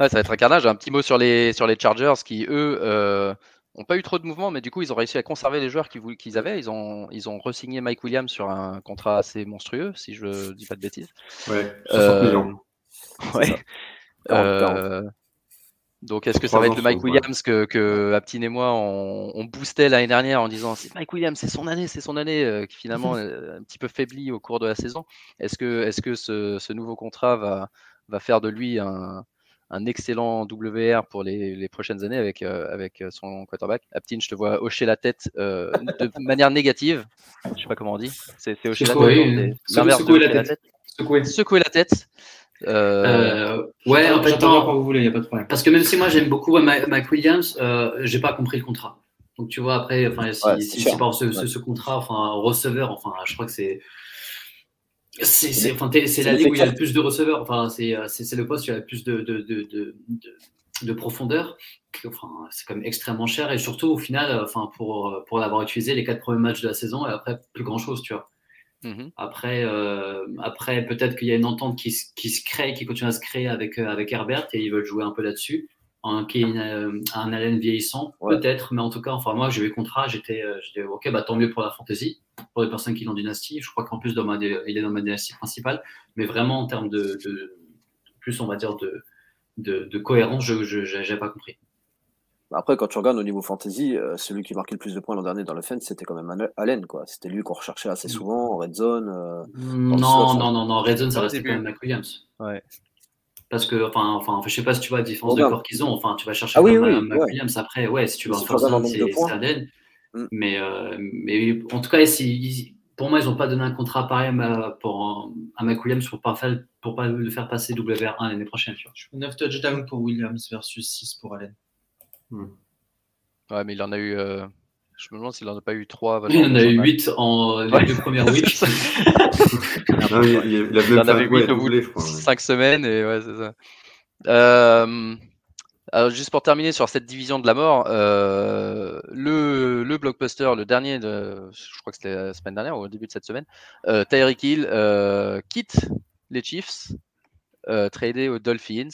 ça va être un carnage. Un petit mot sur les, sur les Chargers qui, eux, euh, ont pas eu trop de mouvements, mais du coup, ils ont réussi à conserver les joueurs qu'ils avaient. Ils ont, ils ont re-signé Mike Williams sur un contrat assez monstrueux, si je dis pas de bêtises. Ouais, 60 euh, millions. Ouais. Euh, donc, est-ce que ça va être le Mike Williams que, que Aptin et moi on, boostait l'année dernière en disant c'est Mike Williams, c'est son année, c'est son année, qui finalement un petit peu faibli au cours de la saison. Est-ce que, est -ce, que ce, ce, nouveau contrat va, va faire de lui un, un excellent WR pour les, prochaines années avec, euh, avec euh, son quarterback? Aptine, je te vois hocher la tête euh, de manière négative. Je sais pas comment on dit. C'est hocher la tête. Secouer, la tête. Secouer. la tête. Ouais, en fait, quand vous voulez, il n'y a pas de problème. Parce que même si moi j'aime beaucoup Mike Williams, euh, j'ai pas compris le contrat. Donc tu vois, après, enfin, si, si, par ce, ce, contrat, enfin, receveur, enfin, je crois que c'est c'est enfin, la ligue où il y a le plus de receveurs. Enfin, c'est euh, le poste où il y a le plus de, de, de, de, de profondeur. Enfin, c'est quand même extrêmement cher. Et surtout, au final, enfin, pour, pour l'avoir utilisé les quatre premiers matchs de la saison, et après, plus grand chose, tu vois. Mm-hmm. Après, euh, après peut-être qu'il y a une entente qui, qui, se crée, qui continue à se créer avec, euh, avec Herbert et ils veulent jouer un peu là-dessus. Un, qui un Allen vieillissant, peut-être, mais en tout cas, enfin, moi, j'ai eu le contrat, j'étais, ok, bah, tant mieux pour la fantasy pour les personnes qui sont en dynastie. Je crois qu'en plus, dans ma, il est dans ma dynastie principale. Mais vraiment, en termes de, plus, on va dire, de, de, cohérence, je n'ai pas compris. Après, quand tu regardes au niveau fantasy, euh, celui qui marquait le plus de points l'an dernier dans le fence, c'était quand même Allen. quoi. C'était lui qu'on recherchait assez mm. souvent en red zone. Euh, non, non, non, non, red zone, ça restait quand même Mac Williams. Ouais. Parce que, enfin, enfin, je sais pas si tu vois la différence de corps qu'ils ont. Enfin, tu vas chercher Ah oui, oui, Mac ouais. Williams après. Ouais, si tu un c'est first de c'est points. c'est Allen. Mm. Mais, euh, mais en tout cas, si- ils- pour moi, ils n'ont pas donné un contrat pareil à, pour, à Mac Williams pour pas, faire, pour pas le faire passer WR1 l'année prochaine. Tu vois. 9 touchdowns pour Williams versus 6 pour Allen. Ouais, mais il en a eu. euh, Je me demande s'il en a pas eu 3. Il en a eu 8 en les Ouais. deux premières weeks. Non, il, il- il a Il même en avait un coup à 8 au bout doubler, de je crois. ouais. 5 semaines et ouais, c'est ça. Euh, alors, juste pour terminer sur cette division de la mort, euh, le, le blockbuster, le dernier, de, je crois que c'était la semaine dernière ou au début de cette semaine, euh, Tyreek Hill euh, quitte les Chiefs, euh, tradé aux Dolphins.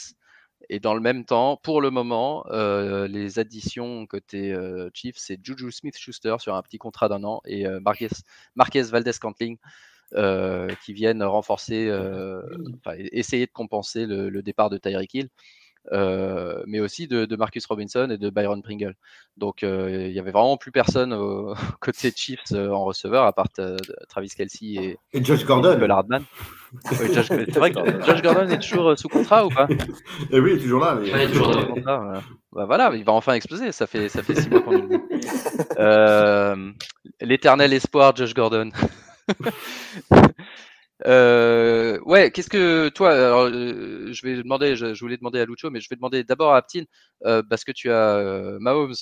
Et dans le même temps, pour le moment, euh, les additions côté euh, Chiefs, c'est Juju Smith-Schuster sur un petit contrat d'un an et euh, Marquez, Marquez Valdez-Cantling qui viennent renforcer, enfin, essayer de compenser le, le départ de Tyreek Hill, euh, mais aussi de, de Marcus Robinson et de Byron Pringle. Donc euh, il y avait vraiment plus personne au côté Chiefs euh, en receveur à part euh, Travis Kelsey et, Et Josh et Gordon. Hardman. Ouais, Josh- C'est vrai que Josh Gordon est toujours sous contrat ou pas? Et oui, il est toujours là. Mais... Ouais, toujours là. Sous contrat, voilà. Bah voilà, il va enfin exploser. Ça fait ça fait six mois qu'on le dit. Euh, L'éternel espoir, Josh Gordon. Euh, ouais, qu'est-ce que toi, euh, je vais demander, je, je voulais demander à Lucho, mais je vais demander d'abord à Aptin, euh, parce que tu as euh, Mahomes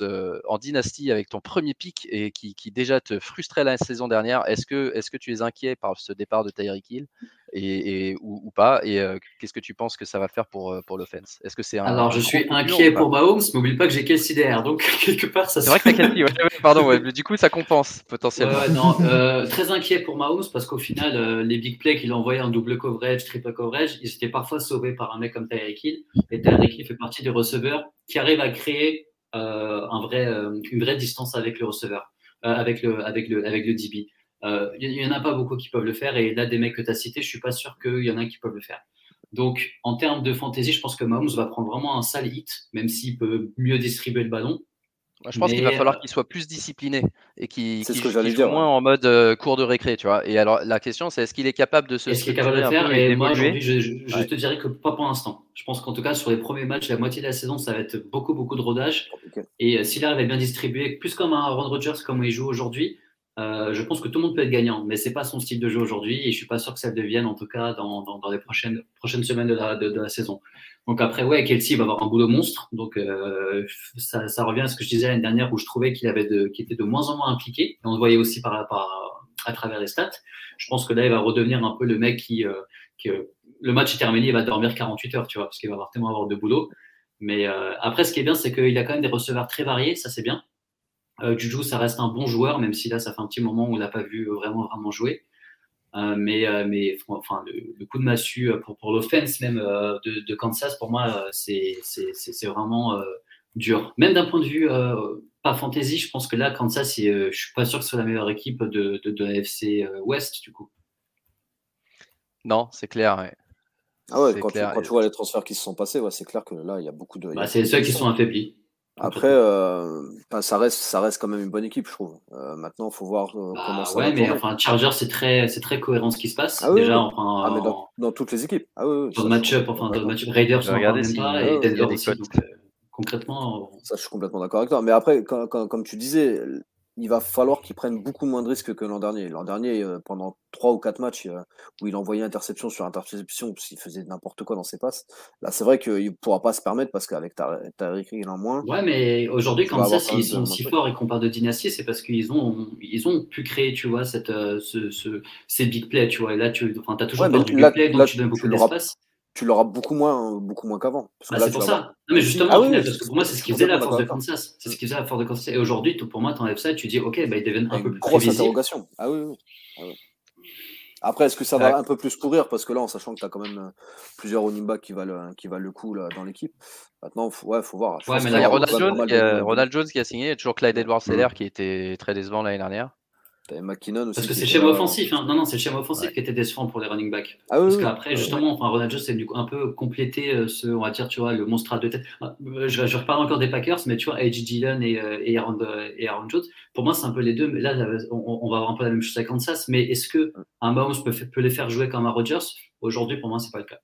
en dynastie avec ton premier pic et qui, qui déjà te frustrait la saison dernière. Est-ce que, est-ce que tu es inquiet par ce départ de Tyreek Hill? Et, et- ou, ou pas Et euh, qu'est-ce que tu penses que ça va faire pour, pour l'offense? Est-ce que c'est Alors, je suis inquiet pour Mahomes, mais n'oublie pas que j'ai Kelsey derrière. Donc, quelque part, ça C'est vrai que t'as Kelsey, ouais, ouais, pardon, ouais, mais du coup ça compense potentiellement. ouais, non, euh, très inquiet pour Mahomes parce qu'au final, euh, les big plays qu'il a envoyés en double coverage, triple coverage, ils étaient parfois sauvés par un mec comme Tyreek Hill. Et Tyreek Hill fait partie des receveurs qui arrivent à créer euh, un vrai, euh, une vraie distance avec le receveur, euh, avec, le, avec, le, avec le DB. Euh, Il n'y en a pas beaucoup qui peuvent le faire. Et là, des mecs que tu as cités, je suis pas sûr qu'il y en a qui peuvent le faire. Donc, en termes de fantasy, je pense que Mahomes va prendre vraiment un sale hit, même s'il peut mieux distribuer le ballon. Moi, Je pense qu'il va falloir euh, qu'il soit plus discipliné et qu'il C'est ce qu'il- que j'allais qu'il joue dire, moins en mode euh, cours de récré, tu vois. Et alors la question c'est est-ce qu'il est capable de se Est-ce qu'il est capable de faire Et moi, aujourd'hui, je, je- je Ouais. te dirais que pas pour l'instant. Je pense qu'en tout cas, sur les premiers matchs, la moitié de la saison, ça va être beaucoup, beaucoup de rodage. Et euh, s'il arrive à bien distribuer, plus comme un Aaron Rodgers, comme il joue aujourd'hui, euh, je pense que tout le monde peut être gagnant. Mais c'est pas son style de jeu aujourd'hui. Et je suis pas sûr que ça devienne, en tout cas, dans, dans, dans les prochaines, prochaines semaines de la, de, la saison. Donc après, ouais, Kelsey va avoir un boulot monstre. Donc euh, ça, ça revient à ce que je disais l'année dernière où je trouvais qu'il avait qu'il était de moins en moins impliqué. On le voyait aussi par, par, à travers les stats. Je pense que là, il va redevenir un peu le mec qui, euh, qui euh, le match est terminé, il va dormir 48 heures, tu vois, parce qu'il va avoir tellement avoir de boulot. Mais euh, après, ce qui est bien, c'est qu'il a quand même des receveurs très variés, ça c'est bien. Euh, Juju, ça reste un bon joueur, même si là, ça fait un petit moment où on l'a pas vu vraiment vraiment jouer. Euh, mais euh, mais enfin, le, le coup de massue pour, pour l'offense même euh, de, de Kansas, pour moi, c'est c'est- c'est- c'est vraiment euh, dur. Même d'un point de vue euh, pas fantasy, je pense que là, Kansas, c'est, euh, je suis pas sûr que ce soit la meilleure équipe de, de, de la FC West, du coup. Non, c'est clair. ouais. Ah ouais, quand tu, clair. quand tu vois les transferts qui se sont passés, ouais, c'est clair que là, il y a beaucoup de. Bah, c'est ceux qui sont affaiblis. Après, euh, ça, reste, ça reste quand même une bonne équipe, je trouve. Euh, maintenant, il faut voir euh, Bah, comment ça ouais, va mais tourner. enfin, Charger, c'est très, c'est très cohérent ce qui se passe. Ah oui, Déjà, oui. enfin, Ah, mais en- dans, toutes les équipes. Ah oui, oui, dans le match-up, enfin, dans le complètement- match Raiders, Je on même si- pas, ouais, et Denver aussi. Donc, euh, concrètement, Ça, je suis complètement d'accord avec toi. Mais après, quand- quand- comme tu disais, il va falloir qu'il prenne beaucoup moins de risques que l'an dernier. L'an dernier, euh, pendant trois ou quatre matchs euh, où il envoyait interception sur interception, parce qu'il faisait n'importe quoi dans ses passes, là, c'est vrai qu'il ne pourra pas se permettre parce qu'avec Tariq Hill en moins, Ouais, mais aujourd'hui, quand même ils sont de si forts et qu'on parle de dynastie, c'est parce qu'ils ont, ils ont pu créer, tu vois, cette, euh, ce, ce- ces big plays, tu vois. Et là, tu as toujours Ouais, du big play, donc là, tu donnes beaucoup d'espace. Tu l'auras beaucoup moins, beaucoup moins qu'avant. Bah, là, c'est pour ça. avoir- Non, mais justement, Ah oui, final, parce que pour moi, c'est ce qui faisait la force de Kansas. C'est ce qui faisait la force de Kansas. Et aujourd'hui, pour moi, tu enlèves ça et tu dis, OK, bah, ils deviennent un peu plus grosse interrogation. Ah oui, oui. Ah oui. Après, est-ce que ça va un peu plus courir? Parce que là, en sachant que tu as quand même euh, plusieurs running backs qui valent, qui valent le coup là, dans l'équipe, maintenant, faut, ouais, faut voir. Je Ouais, pense mais qu'il Il y a Ronald Jones, qui a, de- Ronald Jones qui a signé, il y a toujours Clyde edwards Mm. seller qui était très décevant l'année dernière. T'avais McKinnon aussi. Parce que c'est le schéma offensif. Hein. Non, non, c'est le schéma offensif Ouais. qui était décevant pour les running backs. Ah oui, Parce oui. qu'après, justement, enfin, Ronald Jones, c'est du coup un peu complété euh, ce, on va dire, tu vois, le monstre à deux têtes. Euh, Je, je reparle encore des Packers, mais tu vois, A.J. Dillon et, euh, et, Aaron, et Aaron Jones, pour moi, c'est un peu les deux. Mais là, on, on va avoir un peu la même chose avec Kansas. Mais est-ce que un Mahomes peut, peut les faire jouer comme un Rodgers? Aujourd'hui, pour moi, c'est pas le cas.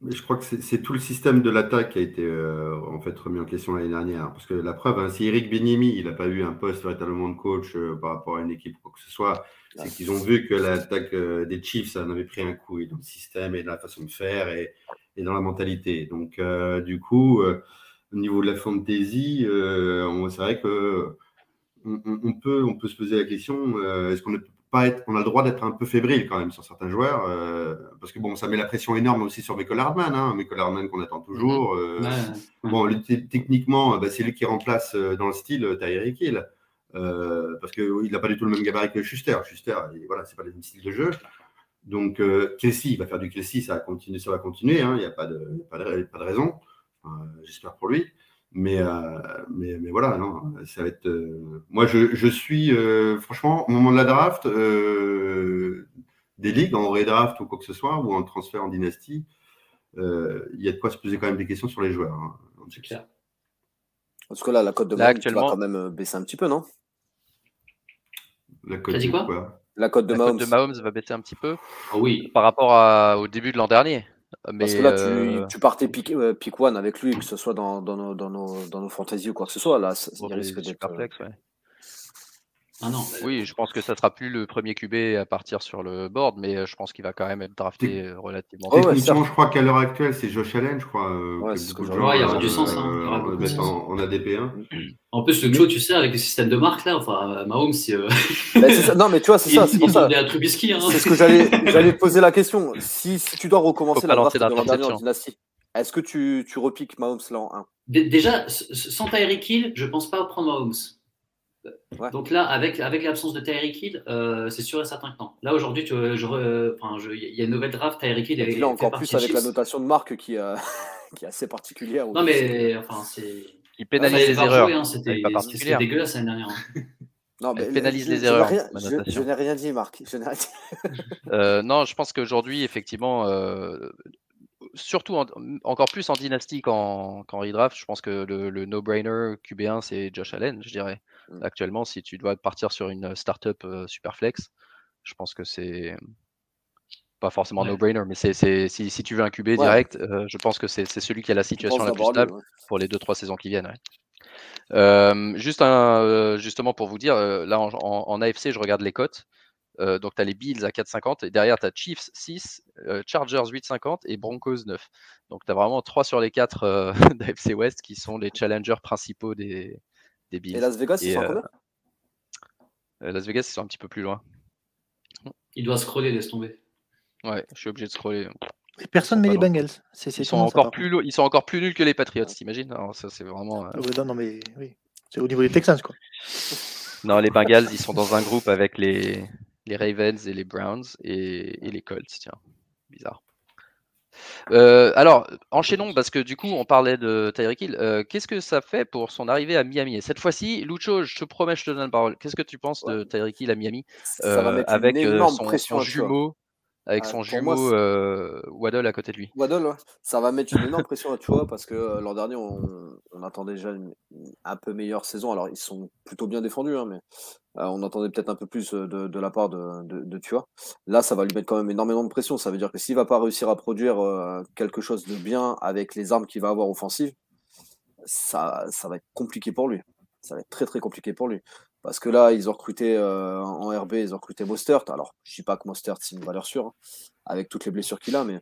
Mais je crois que c'est tout le système de l'attaque qui a été euh, en fait remis en question l'année dernière. Parce que la preuve, hein, si Eric Benimi, il n'a pas eu un poste véritablement de coach euh, par rapport à une équipe ou quoi que ce soit, c'est qu'ils ont vu que l'attaque euh, des Chiefs ça en avait pris un coup et dans le système et dans la façon de faire et, et dans la mentalité. Donc du coup, au niveau de la fantasy, c'est vrai que on, peut, on peut se poser la question est-ce qu'on ne peut pas être, on a le droit d'être un peu fébrile quand même sur certains joueurs euh, parce que bon, ça met la pression énorme aussi sur Michael Hardman, hein, Michael Hardman qu'on attend toujours. euh, Ouais, ouais. Bon, lui, techniquement, bah, c'est lui qui remplace euh, dans le style Tyreek Hill. Parce qu'il n'a pas du tout le même gabarit que Schuster. Schuster, et voilà, c'est pas le même style de jeu. Donc, Kelsey, il va faire du Kelsey, ça va continuer, ça va continuer. hein, Il n'y a pas de, pas de, pas de raison. J'espère pour lui. Mais, euh, mais, mais voilà, non, ça va être. euh, moi, je, je suis, euh, franchement, au moment de la draft, euh, des ligues en redraft ou quoi que ce soit, ou en transfert en dynastie, euh, il y a de quoi se poser quand même des questions sur les joueurs. hein. C'est clair. Parce que là, la cote de Là, Mahomes, actuellement- quand même baisser un petit peu, non? La cote T'as dit de quoi? La cote de Mahomes. de Mahomes va baisser un petit peu Ah oui. par rapport à- au début de l'an dernier. Mais, Parce que là, tu, euh, tu partais pick, euh, pick one avec lui, que ce soit dans, dans, nos, dans, nos, dans nos fantasy ou quoi que ce soit. Là, ça- il risque d'être. ouais. Ah non. Oui, je pense que ça sera plus le premier QB à partir sur le board, mais euh, je pense qu'il va quand même être drafté euh, relativement tôt. ouais, je crois qu'à l'heure actuelle, c'est Josh Allen, je crois. euh, Ouais, que que il y aura du sens, hein. Il y aura en, en ADP1. En plus, le Joe, tu sais, avec le système de marque là, enfin, Mahomes, si, euh, Ben, c'est ça. Non, mais tu vois, c'est ça. C'est pour ça. Hein. C'est ce que j'allais poser la question. Si, si tu dois recommencer Faut la draft de d'interception. dynastie, est-ce que tu, tu repiques Mahomes là en 1 Dé- Déjà, sans Tyreek Hill, je pense pas prendre Mahomes. Ouais. Donc là, avec, avec l'absence de Tyreek Hill, euh, c'est sûr et certain que non. Là, aujourd'hui, il y a une nouvelle draft, Tyreek Hill Et puis là, encore plus avec la notation de marque qui, euh, qui est assez particulière. Non, mais enfin, c'est. Il pénalise les erreurs. hein, C'était dégueulasse l'année dernière. hein. Non, Elle pénalise les erreurs, rien- Je, n'ai rien dit, Marc. Je n'ai rien dit. Euh, non, je pense qu'aujourd'hui, effectivement, euh, surtout en- encore plus en dynastie qu'en qu'en redraft, je pense que le, le no-brainer QB1, c'est Josh Allen, je dirais. Mm. Actuellement, si tu dois partir sur une startup euh, super flex, je pense que c'est pas forcément Ouais. no-brainer, mais c'est c'est- si, si tu veux un QB Ouais. direct, euh, je pense que c'est c'est celui qui a la situation la plus lui, stable ouais. pour les 2-3 saisons qui viennent. Euh, juste un, euh, justement pour vous dire, euh, là en, en- en AFC, je regarde les cotes. Euh, donc tu as les Bills à 4,50 et derrière tu as Chiefs 6, euh, Chargers 8,50 et Broncos 9. Donc tu as vraiment 3 sur les 4 euh, d'AFC West qui sont les challengers principaux des, des Bills. Et Las Vegas, ils Et, sont à euh, combien Euh, Las Vegas, ils sont un petit peu plus loin. Il doit scroller, laisse tomber. Ouais, je suis obligé de scroller. Et personne met les. Bengals. Ils sont, ça, encore plus, lo- ils sont encore plus nuls que les Patriots, t'imagines? Ça, c'est vraiment. euh, non, mais oui. C'est au niveau des Texans, quoi. Non, les Bengals, ils sont dans un groupe avec les, les Ravens et les Browns et, et les Colts. Tiens, bizarre. Euh, alors, enchaînons parce que du coup, on parlait de Tyreek Hill. Euh, Qu'est-ce que ça fait pour son arrivée à Miami? Et cette fois-ci, Lucho, je te promets, je te donne la parole. Qu'est-ce que tu penses de Tyreek Hill à Miami Ça va euh, mettre avec une énorme son, pression son jumeau, avec Ah, son moi, jumeau euh, Waddle à côté de lui Waddle, ouais. ça va mettre une énorme pression à Tua parce que euh, l'an dernier, on, on attendait déjà une, une un peu meilleure saison. Alors, ils sont plutôt bien défendus, hein, mais euh, on attendait peut-être un peu plus de, de la part de, de, de Tua. Là, ça va lui mettre quand même énormément de pression. Ça veut dire que s'il va pas réussir à produire quelque chose de bien avec les armes qu'il va avoir offensives, ça, ça va être compliqué pour lui. Ça va être très très compliqué pour lui. Parce que là, ils ont recruté euh, en RB, ils ont recruté Mostert. Alors, je dis pas que Mostert c'est une valeur sûre, hein, avec toutes les blessures qu'il a, mais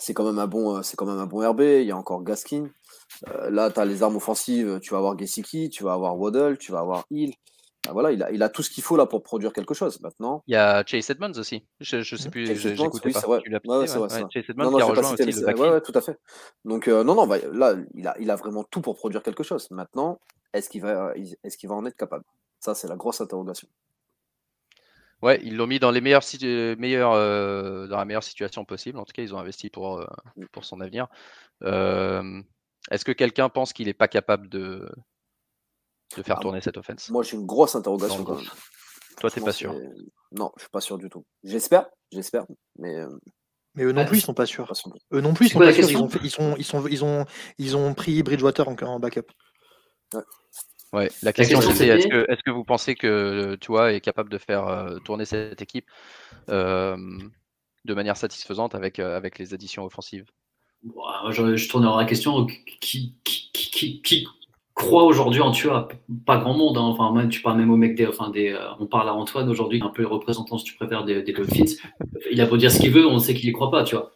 c'est quand même un bon, euh, c'est quand même un bon RB. Il y a encore Gaskin. Euh, là, tu as les armes offensives. Tu vas avoir Gesicki, tu vas avoir Waddle, tu vas avoir Hill. Ben voilà, il a, il a tout ce qu'il faut là pour produire quelque chose. Maintenant, Il y a Chase Edmonds aussi. Je, je sais plus, Chase Edmonds, j'écoutais oui, c'est vrai. Tu l'as Ouais, ouais, cité, c'est vrai, c'est ouais. vrai. Chase Edmonds non, non, qui a rejoint aussi le ouais, tout à fait. Donc euh, non, non, bah, là, il a, il a vraiment tout pour produire quelque chose. Maintenant, est-ce qu'il va, est-ce qu'il va en être capable? Ça, c'est la grosse interrogation. Ouais, ils l'ont mis dans les meilleures, situ- euh, meilleures, euh, dans la meilleure situation possible. En tout cas, ils ont investi pour, euh, Mm. pour son avenir. Euh, Est-ce que quelqu'un pense qu'il n'est pas capable de, de faire Ah, tourner cette offense? Moi, j'ai une grosse interrogation quand même. Toi, t'es pas sûr. Non, je suis pas sûr du tout. J'espère, j'espère, mais Mais eux non plus, ils sont pas sûrs. Eux non plus, ils sont pas sûrs. Ont, sont, ils, ont, ils ont pris Bridgewater en, en backup. Ouais, la question question, c'était est-ce que, est-ce que vous pensez que tu vois, est capable de faire euh, tourner cette équipe euh, de manière satisfaisante avec, euh, avec les additions offensives? Bon, moi, je, je tourne la question qui, qui, qui, qui- qui croit aujourd'hui en Tua? Pas grand monde. hein. Enfin, même, tu parles même au mec des. Enfin, des euh, on parle à Antoine aujourd'hui, un peu le représentant, si tu préfères, des, des Dolphins. Il a beau dire ce qu'il veut, on sait qu'il y croit pas, tu vois.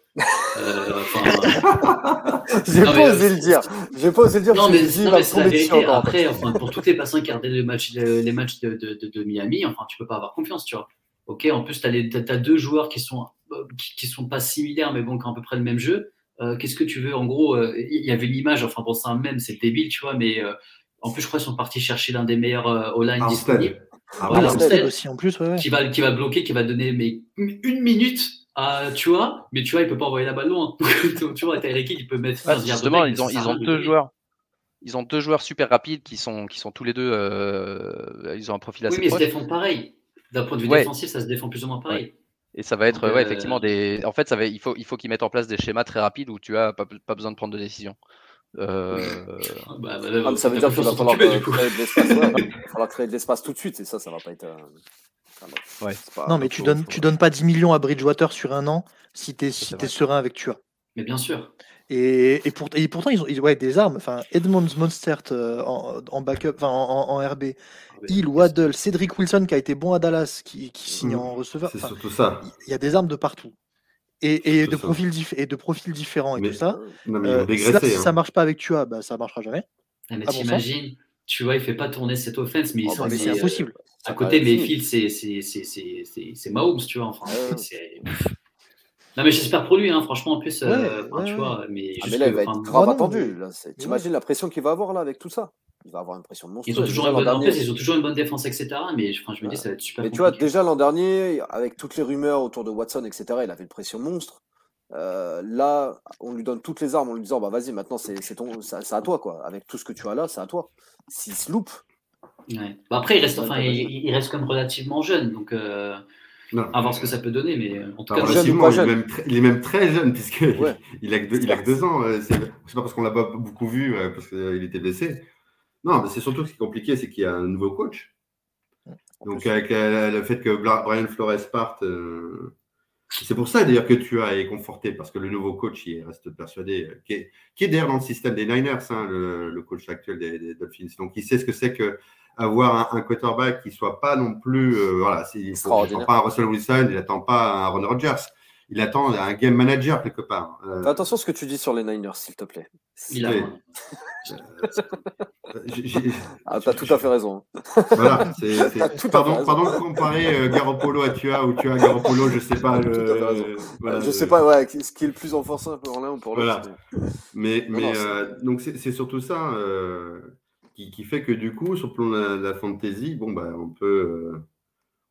Euh, enfin, J'ai mais, pas euh, osé le dire. J'ai pas osé le dire. Non, mais, non, mais encore. Après, enfin, pour toutes les personnes qui regardaient les matchs, les, les matchs de, de, de, de Miami, enfin, tu peux pas avoir confiance, tu vois. Ok, en plus, tu as, deux joueurs qui sont, euh, qui, qui sont pas similaires, mais bon, qui ont à peu près le même jeu. Euh, Qu'est-ce que tu veux? En gros, euh, il y avait une image, enfin, bon, c'est un même, c'est débile, tu vois, mais euh, en plus, je crois qu'ils sont partis chercher l'un des meilleurs euh, all-line disponibles. Armstead. Ah, Voilà, aussi en plus, ouais, ouais. Qui va, qui va bloquer, qui va donner mais, une minute à tu vois, mais tu vois, il peut pas envoyer la balle loin. tu vois, Tyreek Hill, il peut mettre Ouais, 15 yards de Justement, ils ont, ils ont deux joueurs. Ils ont deux joueurs super rapides qui sont, qui sont tous les deux. euh, ils ont un profil Oui, assez mais ils se défendent pareil. D'un point de vue Ouais. défensif, ça se défend plus ou moins pareil. Et ça va être, Donc, ouais, euh, effectivement, des. En fait, ça va, il faut, il faut qu'ils mettent en place des schémas très rapides où tu as pas, pas besoin de prendre de décision. Euh, Bah, bah, Ah, mais ça veut dire qu'il va falloir euh, créer de l'espace. ouais. Il va falloir créer de l'espace tout de suite, et ça, ça va pas être. Ouais. Non, mais tu donnes, tu donnes pas 10 millions à Bridgewater sur un an si t'es si c'est t'es vrai. serein avec Tua. Mais bien sûr. Et, et, pour- et pourtant, ils ont ils- ouais, des armes. Enfin, Edmonds Monstert euh, en, en backup, enfin en, en- en RB. Hill, Waddle, Cedric Wilson qui a été bon à Dallas, qui, qui signe Mm. en receveur. C'est surtout ça. il y a des armes de partout. Et, et de, profils dif- et de profils différents et Mais- tout ça. Non, mais ils Euh, si, ça, si hein. ça marche pas avec Tua, bah, ça marchera jamais. Ah, mais Ah, bon t'imagines, tu vois, il fait pas tourner cette offense, mais il Oh, bah, mais c'est euh, impossible. À côté, être Phil, c'est Mahomes, tu vois. Enfin, Ouais. c'est- Non, mais j'espère pour lui, hein, franchement, en plus, euh, Ouais, enfin, ouais, tu vois, mais Ah, mais là, il va être grave attendu. T'imagines la pression qu'il va avoir là avec tout ça Il va avoir une pression Ils ont toujours une bonne, en ils ont toujours une bonne défense, etc. Mais enfin, je me dis, ça va être super Mais tu vois, compliqué. déjà l'an dernier, avec toutes les rumeurs autour de Watson, etc., il avait une pression monstre. Euh, là, on lui donne toutes les armes en lui disant bah vas-y, maintenant c'est c'est ton, c'est c'est à toi quoi. Avec tout ce que tu as là, c'est à toi. S'il se loupe, Ouais. Bah, après, il reste, enfin, il, reste comme relativement jeune, donc euh, Non. à voir ce que ça peut donner. Mais en tout cas, relativement, il, est même très, il est même très jeune, puisque Ouais. il, a que deux, il a que deux ans. euh, C'est pas parce qu'on l'a pas beaucoup vu, euh, parce qu'il était blessé. Non, mais c'est surtout ce qui est compliqué, c'est qu'il y a un nouveau coach. Donc, avec euh, le fait que Brian Flores parte, euh, c'est pour ça d'ailleurs que tu as est conforté, parce que le nouveau coach, il reste persuadé, euh, qui est, qui est d'ailleurs dans le système des Niners, hein, le, le coach actuel des, des Dolphins. Donc, il sait ce que c'est que avoir un, un quarterback qui soit pas non plus, euh, voilà, il n'attend pas un Russell Wilson, il n'attend pas un Ron Rodgers, il attend un game manager quelque part. Euh, Fais attention à ce que tu dis sur les Niners, s'il te plaît. il a. J'ai- Ah, t'as tout à fait raison. Voilà, c'est, c'est- T'as tout à fait pardon, raison. pardon de comparer euh, Garoppolo à Tua ou Tua à Garoppolo, je sais pas. Le, voilà, je le- sais pas ouais, ce qui est le plus offensant pour l'un ou pour l'autre. Voilà. Mais, mais non, euh, donc c'est, c'est surtout ça euh, qui, qui fait que du coup, sur le plan de la, de la fantasy, bon, bah, on, peut, euh,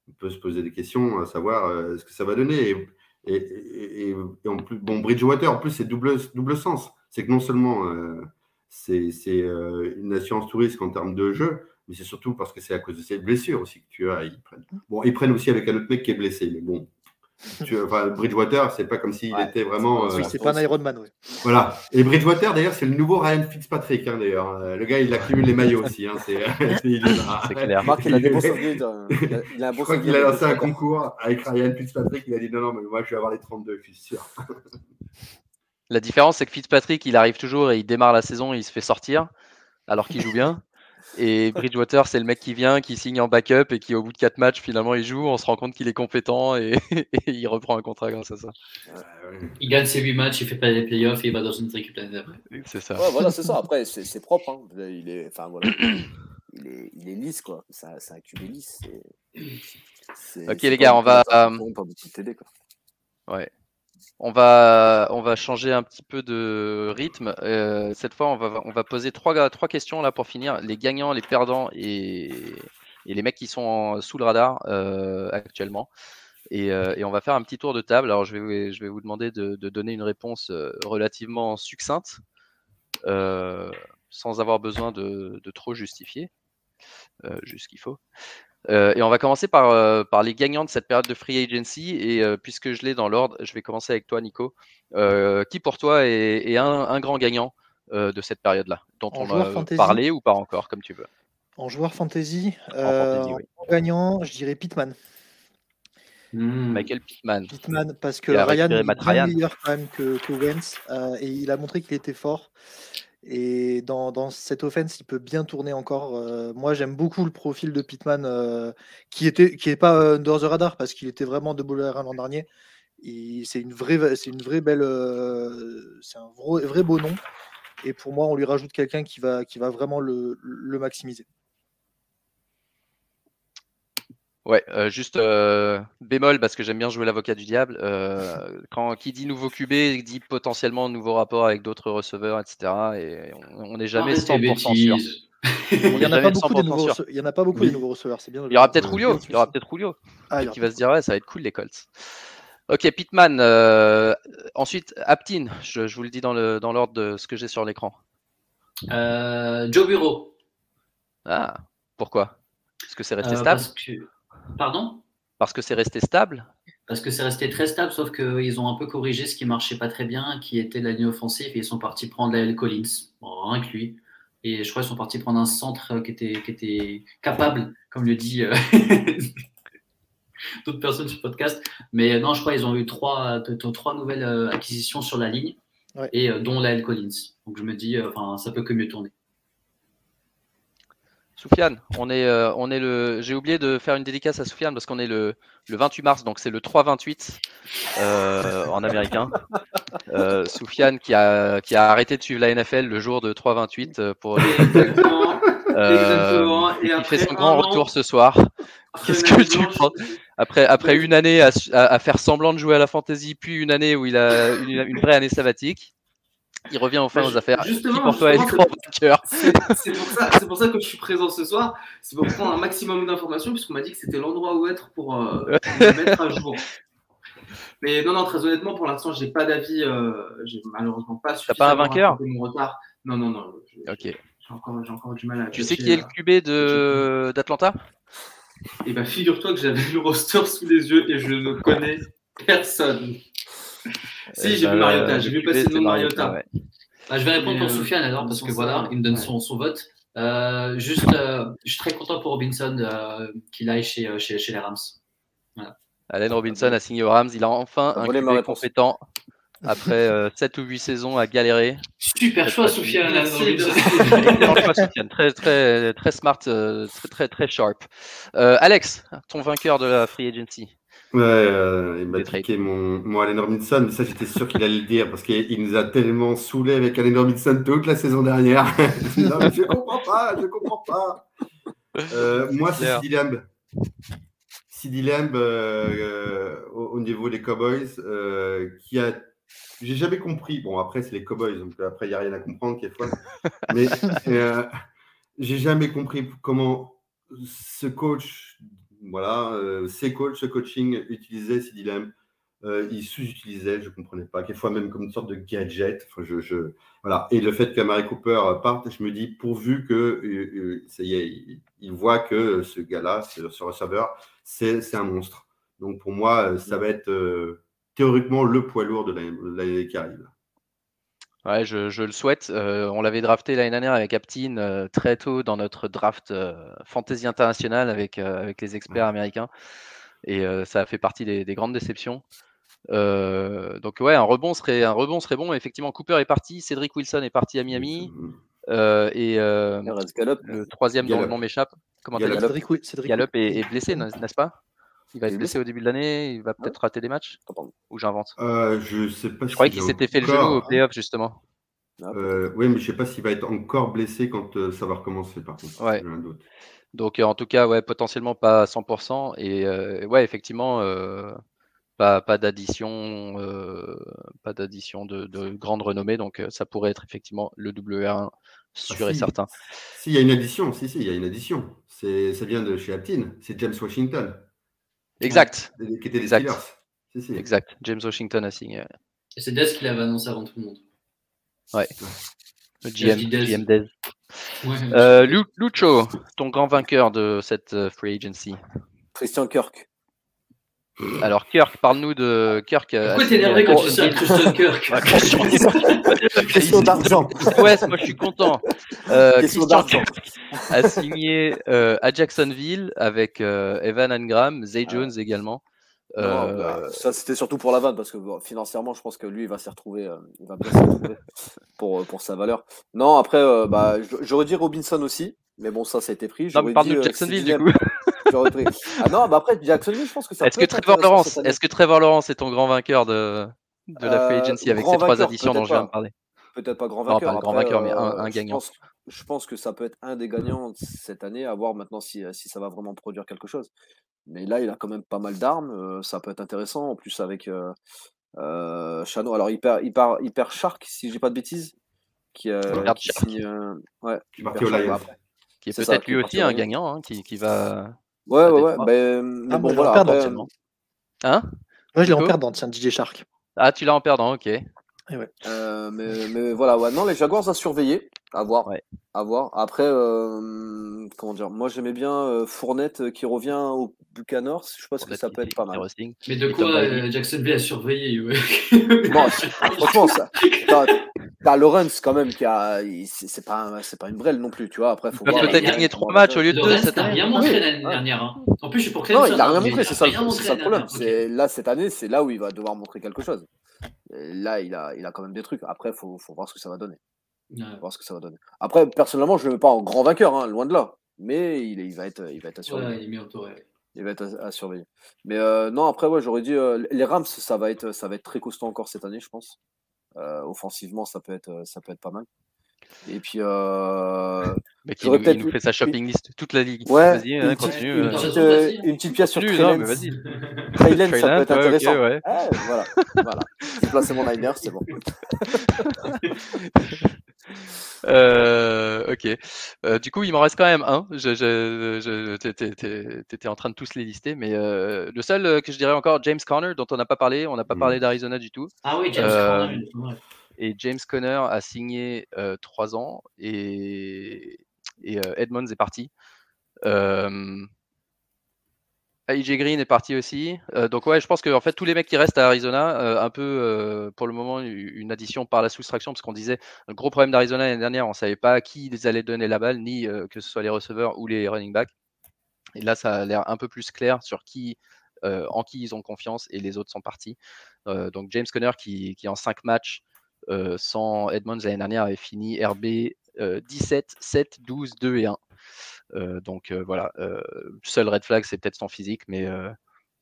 on peut se poser des questions à savoir euh, ce que ça va donner. Et, et, en plus, bon, Bridgewater, en plus, c'est double, double sens. C'est que non seulement euh, c'est, c'est euh, une assurance touriste en termes de jeu, mais c'est surtout parce que c'est à cause de ses blessures aussi que tu as. Ils prennent. Bon, ils prennent aussi avec un autre mec qui est blessé, mais bon. Tu, enfin, Bridgewater, c'est pas comme s'il Ouais, était vraiment. c'est Oui, euh, c'est pas un Iron Man. Ouais. voilà. Et Bridgewater, d'ailleurs, c'est le nouveau Ryan Fitzpatrick, hein, d'ailleurs. Euh, Le gars, il accumule les maillots aussi. Hein, c'est, là. C'est clair. Marc, il a des bons souvenirs. de- Il a, il a un Je crois qu'il a lancé un concours avec Ryan Fitzpatrick. Il a dit non, non, mais moi, je vais avoir les 32, je suis sûr. La différence, c'est que Fitzpatrick, il arrive toujours et il démarre la saison et il se fait sortir alors qu'il joue bien. Et Bridgewater, c'est le mec qui vient, qui signe en backup et qui, au bout de 4 matchs, finalement, il joue. On se rend compte qu'il est compétent et, et il reprend un contrat grâce à ça. Il gagne ses 8 matchs, il fait pas les playoffs et il va dans une autre équipe l'année d'après. C'est ça. Ouais, voilà, c'est ça. Après, c'est propre. hein. Il est, enfin voilà, il est, il est lisse quoi. Ça, c'est un QB lisse. Ok, les gars, on va, euh, pas du tout TD, quoi. Ouais. On va, changer un petit peu de rythme. Euh, cette fois, on va, poser trois, questions là pour finir. Les gagnants, les perdants et, les mecs qui sont sous le radar euh, actuellement. Et, euh, et on va faire un petit tour de table. Alors, je vais, vous demander de, donner une réponse relativement succincte, sans avoir besoin de, de trop justifier, juste ce qu'il faut. Euh, et on va commencer par, euh, par les gagnants de cette période de free agency. Et euh, puisque je l'ai dans l'ordre, je vais commencer avec toi, Nico. Euh, qui pour toi est, est un, un grand gagnant euh, de cette période-là, dont En on joueur a fantasy parlé ou pas encore, comme tu veux En joueur fantasy, En euh, fantasy, oui. en gagnant, je dirais Pitman. Hmm. Michael Pittman. Pittman, parce que Il Ryan est meilleur quand même que, que Wentz euh, et il a montré qu'il était fort. Et dans, dans cette offense, il peut bien tourner encore. Euh, moi, j'aime beaucoup le profil de Pittman euh, qui était qui est pas euh, under the radar parce qu'il était vraiment de bowler l'an dernier. C'est une vraie, c'est une vraie belle, euh, c'est un vrai, vrai beau nom. Et pour moi, on lui rajoute quelqu'un qui va, qui va vraiment le, le maximiser. Ouais, euh, juste euh, bémol parce que j'aime bien jouer l'avocat du diable. euh, quand qui dit nouveau QB dit potentiellement nouveau rapport avec d'autres receveurs, etc. Et on n'est jamais Arrête tes 100% sûr. Il n'y en a pas beaucoup des 100% nouveaux, sûr. rece- il y en a pas beaucoup Oui. des nouveaux receveurs. C'est bien. de Il y aura peut-être. Julio. Il y aura peut-être Julio Ah, qui va se dire ouais, ça va être cool les Colts. Ok, Pittman. euh, ensuite, Aptin. Je, je vous le dis dans le dans l'ordre de ce que j'ai sur l'écran. Euh, Joe Bureau. Ah, pourquoi? Parce que c'est resté Euh, stable? parce que... Pardon? Parce que c'est resté stable? Parce que c'est resté très stable, sauf qu'ils ont un peu corrigé ce qui marchait pas très bien, qui était la ligne offensive, et ils sont partis prendre L. Collins, bon, rien que lui. Et je crois qu'ils sont partis prendre un centre qui était, qui était capable, comme le dit euh, d'autres personnes sur le podcast. Mais non, je crois qu'ils ont eu trois, trois nouvelles euh, acquisitions sur la ligne, Ouais. et euh, dont la L. Collins. Donc je me dis, euh, enfin, ça peut que mieux tourner. Soufiane, on est, euh, on est le. J'ai oublié de faire une dédicace à Soufiane parce qu'on est le, le 28 mars, donc c'est le 3-28 euh, en américain. Euh, Soufiane qui a, qui a arrêté de suivre la NFL le jour de 3-28 euh, pour Exactement. euh, Exactement. Et qui après fait son grand an, retour ce soir. Qu'est-ce que tu penses Après, après une année à, su- à- à faire semblant de jouer à la fantasy, puis une année où il a une, une vraie année sabbatique, il revient enfin Bah, aux affaires. justement, pour toi C'est pour, ça- c'est pour ça que je suis présent ce soir. C'est pour prendre un maximum d'informations, puisqu'on m'a dit que c'était l'endroit où être pour, euh, me mettre à jour. Mais non, non, très honnêtement, pour l'instant, j'ai pas d'avis. Euh, j'ai malheureusement pas pas un suffisamment vainqueur rattrapé mon retard. Non, non, non. je- Ok. J'ai encore, encore du mal à. Tu sais qui est le euh, QB d'Atlanta? Et bah, figure-toi que j'avais le roster sous les yeux et je ne connais personne. si, Eh j'ai vu Mariota, j'ai vu passer le nom de Mariota. ouais. Bah, je vais répondre pour euh, Soufiane alors, parce ce que voilà, il me donne ouais. son, son vote. Euh, juste, euh, je suis très content pour Robinson euh, qu'il aille chez, euh, chez, chez les Rams. Allen Robinson a signé aux Rams. Il a enfin un QB compétent après 7 ou 8 saisons à galérer. Super choix, Soufiane. Très, très, très smart, euh, très, très, très sharp. Euh, Alex, ton vainqueur de la free agency. Ouais, euh, il m'a piqué mon, mon Allen Robinson, mais ça j'étais sûr qu'il allait le dire parce qu'il nous a tellement saoulé avec Allen Robinson toute la saison dernière. non, mais je comprends pas, je comprends pas. Euh, moi, c'est. CD Lamb. Lamb euh, euh, au, au niveau des Cowboys, qui a. J'ai jamais compris. Bon, après, c'est les Cowboys, donc après, il n'y a rien à comprendre, quelquefois. Mais j'ai jamais compris comment ce coach, voilà, euh, ces coachs, ce coaching utilisait CD Lamb. Euh, il sous-utilisait, je ne comprenais pas, quelquefois même comme une sorte de gadget. Enfin, je, je- voilà. Et le fait qu'Amari Cooper parte, je me dis, pourvu que euh, euh, ça y est, il, il voit que ce gars-là, ce, ce receveur, c'est un monstre. Donc pour moi, euh, ça va être théoriquement le poids lourd de l'année qui arrive. Ouais, je, je le souhaite. Euh, on l'avait drafté l'année dernière avec Aptin euh, très tôt dans notre draft euh, fantasy international avec, euh, avec les experts américains. Et euh, ça a fait partie des, des grandes déceptions. Euh, donc ouais, un rebond serait un rebond serait bon. Effectivement, Cooper est parti, Cédric Wilson est parti à Miami, euh, et euh, Gallup. le troisième dont le Gallup. nom m'échappe. Comment t'as Gallup. dit? Cédric, Cédric, Gallup est, est blessé, n'est-ce pas? Il va être blessé au début de l'année, il va peut-être rater des matchs Ou j'invente Euh, je sais pas. Je croyais s'il qu'il s'était fait le genou au encore- playoff justement. ah, Euh, oui, mais je sais pas s'il va être encore blessé quand euh, ça va recommencer, par contre. Ouais. J'ai un doute. Donc euh, en tout cas, ouais, potentiellement pas à 100%. Et euh, ouais, effectivement, euh, pas, pas d'addition, euh, pas d'addition de, de grande renommée. Donc euh, ça pourrait être effectivement le WR1 sûr Ah, et si. certain. Si, il y a une addition. Si, si, il y a une addition. C'est, ça vient de chez Aptin. C'est James Washington, Exact, qui était des Exact. Steelers. Si, si. exact. James Washington a signé. Et c'est Des qui l'avait annoncé avant tout le monde. Le Je GM, Dez. GM Dez. Ouais. Euh, Lu- Lucho, ton grand vainqueur de cette euh, free agency. Christian Kirk. Alors Kirk, parle-nous de Kirk. euh, Pourquoi t'es énervé quand tu sais Christian Kirk Ah, Christian- Question d'argent. Ouais, moi je suis content. Euh, Question d'argent. A signé euh, à Jacksonville avec euh, Evan Engram, Zay Jones également. Non, Euh, bah, ça, c'était surtout pour la vanne, parce que bon, financièrement, je pense que lui, il va s'y retrouver. euh, il va bien s'y retrouver pour, pour sa valeur. Non, après, euh, bah, j'aurais dit Robinson aussi, mais bon, ça, ça a été pris. Non, mais parle-nous dit, de euh, Jacksonville du coup. pris. Ah non, bah après, Jacksonville, je pense que ça Est-ce que être Trevor Lawrence, est-ce que Trevor Lawrence est ton grand vainqueur de, de la free Euh, agency avec ces trois additions dont je viens de pas. parler? Peut-être pas grand Non, vainqueur. pas le grand vainqueur, mais un- euh, un je gagnant. pense, je pense que ça peut être un des gagnants cette année, à voir maintenant si, euh, si ça va vraiment produire quelque chose. Mais là, il a quand même pas mal d'armes, euh, ça peut être intéressant. En plus, avec euh, euh, Chano, alors il perd, il, il perd Shark, si j'ai pas de bêtises, qui, euh, Il qui Shark. signe. euh, ouais, il parti perd Shark, après. Qui est peut-être lui aussi un gagnant, hein, qui, qui va. Ouais, ouais, ouais. Ben, mais Ah, moi, bon, je l'ai voilà. en perdant. Hein? Moi, je l'ai en perdant, tiens, DJ Shark. Ah, tu l'as en perdant, ok. Euh, mais, mais voilà, ouais. Non, les Jaguars à surveiller, à voir. Ouais. À voir. Après, euh, comment dire, moi j'aimais bien euh, Fournette euh, qui revient au Buccaneers. Je pense que ça peut être pas mal. Mais de quoi euh, Jacksonville a surveillé ouais. Bon, franchement, ça, t'as, t'as Lawrence quand même qui a, c'est, pas, pas une brêle non plus, tu vois. Après, faut voir. gagner il- trois matchs au lieu de deux n'a année. rien montré Oui. l'année Ouais. dernière. hein. En plus, je suis pour Non, Clemson. il a rien hein, mais montré, c'est ça, rien le- montré c'est ça le problème. là, cette année, c'est là où il va devoir montrer quelque chose. Et là, il a, il a quand même des trucs. Après, faut, faut voir ce que ça va donner. Ouais. Faut voir ce que ça va donner. Après, personnellement, je ne le mets pas en grand vainqueur, hein, loin de là. Mais il, est- il va être, il va être à surveiller. Ouais, il est. Il va être à, à surveiller. Mais euh, non, après, ouais, j'aurais dit euh, les Rams, ça va être, ça va être très costaud encore cette année, je pense. Euh, offensivement, ça peut être, ça peut être pas mal. Et puis, euh, Mais qui J'aurais nous, il nous fait sa shopping list toute la ligue. ouais, Vas-y, une, hein, petite, continue. une, euh. Petite, euh, une petite pièce sur. Trey Lance, ça peut être ouais, intéressant. ouais. Ouais, voilà, voilà. J'ai placé mon Niner, c'est bon. Euh, ok. Euh, du coup, il m'en reste quand même un. Je, je, je, t'étais- en train de tous les lister, mais euh, le seul que je dirais encore, James Conner, dont on n'a pas parlé. On n'a pas Mm. parlé d'Arizona du tout. Ah oui, James Euh, Conner, ouais. Et James Conner a signé euh, trois ans et, euh, Edmonds est parti. Euh, AJ Green est parti aussi. Donc ouais, je pense que en fait tous les mecs qui restent à Arizona, un peu pour le moment une addition par la soustraction, parce qu'on disait le gros problème d'Arizona l'année dernière, on savait pas qui ils allaient donner la balle, ni que ce soit les receveurs ou les running backs. Et là, ça a l'air un peu plus clair sur qui, en qui ils ont confiance et les autres sont partis. Donc James Conner qui, qui en 5 matchs sans Edmonds l'année dernière avait fini RB euh, 17, 7, 12, 2 et 1. Euh, donc euh, voilà, euh, seul red flag, c'est peut-être son physique, mais, euh,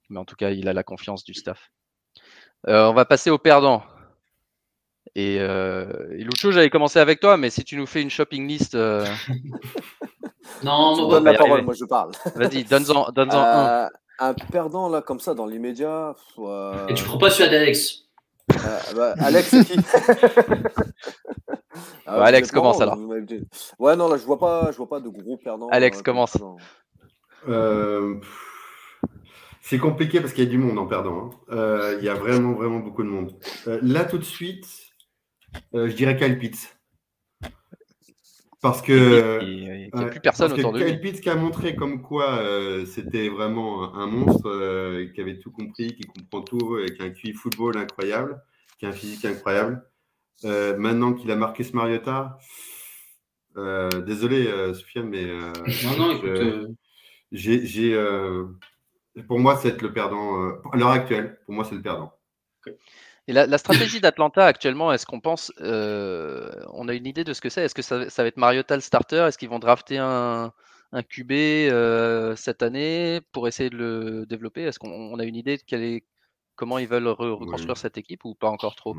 mais en tout cas, il a la confiance du staff. Euh, on va passer au perdant. Et, euh, et Lucho, j'avais commencé avec toi, mais si tu nous fais une shopping list, euh, Non, donnes va la parole, arriver. moi je parle. vas-y, donne-en donne un. Euh, un perdant là comme ça dans l'immédiat. euh, Et tu prends pas celui d'Alex. Euh, bah, Alex, c'est qui Ah, vous Alex, commence, alors. m'avez dit. Ouais, non, là, je vois pas, je vois pas de gros perdants. Alex, euh, comme commence. dans- Euh, c'est compliqué parce qu'il y a du monde en perdant. hein. Euh, Il y a vraiment, vraiment beaucoup de monde. Euh, là, tout de suite, euh, je dirais Kyle Pitts. Parce que. Il n'y a plus personne parce que autour de Kyle lui. Pitts qui a montré comme quoi euh, c'était vraiment un, monstre, euh, qui avait tout compris, qui comprend tout, et qui a un QI football incroyable, qui a un physique incroyable. Euh, maintenant qu'il a marqué ce Mariota, euh, désolé, euh, Sofiane, mais. euh, Non, non, je- écoute. j'ai, pour moi, c'est le perdant. euh, à l'heure actuelle, pour moi, c'est le perdant. Et la, la stratégie d'Atlanta actuellement, est-ce qu'on pense, euh, on a une idée de ce que c'est? Est-ce que ça, ça va être Mariota le starter? Est-ce qu'ils vont drafter un, un QB euh, cette année pour essayer de le développer? Est-ce qu'on on a une idée de quelle est, comment ils veulent re- reconstruire Oui. cette équipe ou pas encore trop?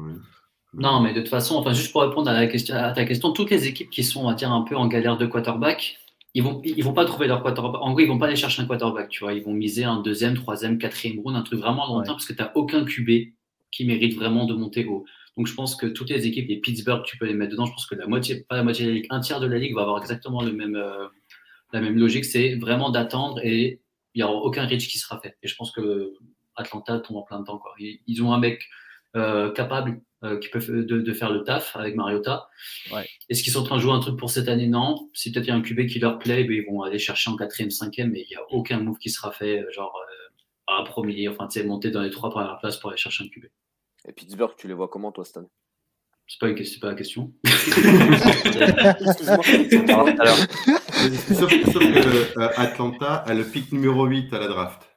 Non, mais de toute façon, enfin, juste pour répondre à, la question, à ta question, toutes les équipes qui sont, on va dire, un peu en galère de quarterback, ils vont, ils vont pas trouver leur quarterback. En gros, ils vont pas aller chercher un quarterback, tu vois. Ils vont miser un deuxième, troisième, quatrième round, un truc vraiment long Ouais. parce que tu n'as aucun QB qui mérite vraiment de monter haut. Donc, je pense que toutes les équipes, les Pittsburgh, tu peux les mettre dedans. Je pense que la moitié, pas la moitié de la ligue, un tiers de la ligue va avoir exactement le même, euh, la même logique. C'est vraiment d'attendre et il n'y aura aucun reach qui sera fait. Et je pense que Atlanta tombe en plein dedans, quoi. Ils, ils ont un mec euh, capable euh, qui peut de, de faire le taf avec Mariota. Ouais. Est-ce qu'ils sont en train de jouer un truc pour cette année? Non. Si peut-être il y a un QB qui leur plaît, ben, ils vont aller chercher en quatrième, cinquième, mais il n'y a aucun move qui sera fait, genre à premier, enfin, tu sais, monter dans les trois premières places pour aller chercher un QB. Et Pittsburgh, tu les vois comment, toi, cette année C'est pas, une- c'est pas la question. Sauf, sauf que euh, Atlanta a le pick numéro 8 à la draft.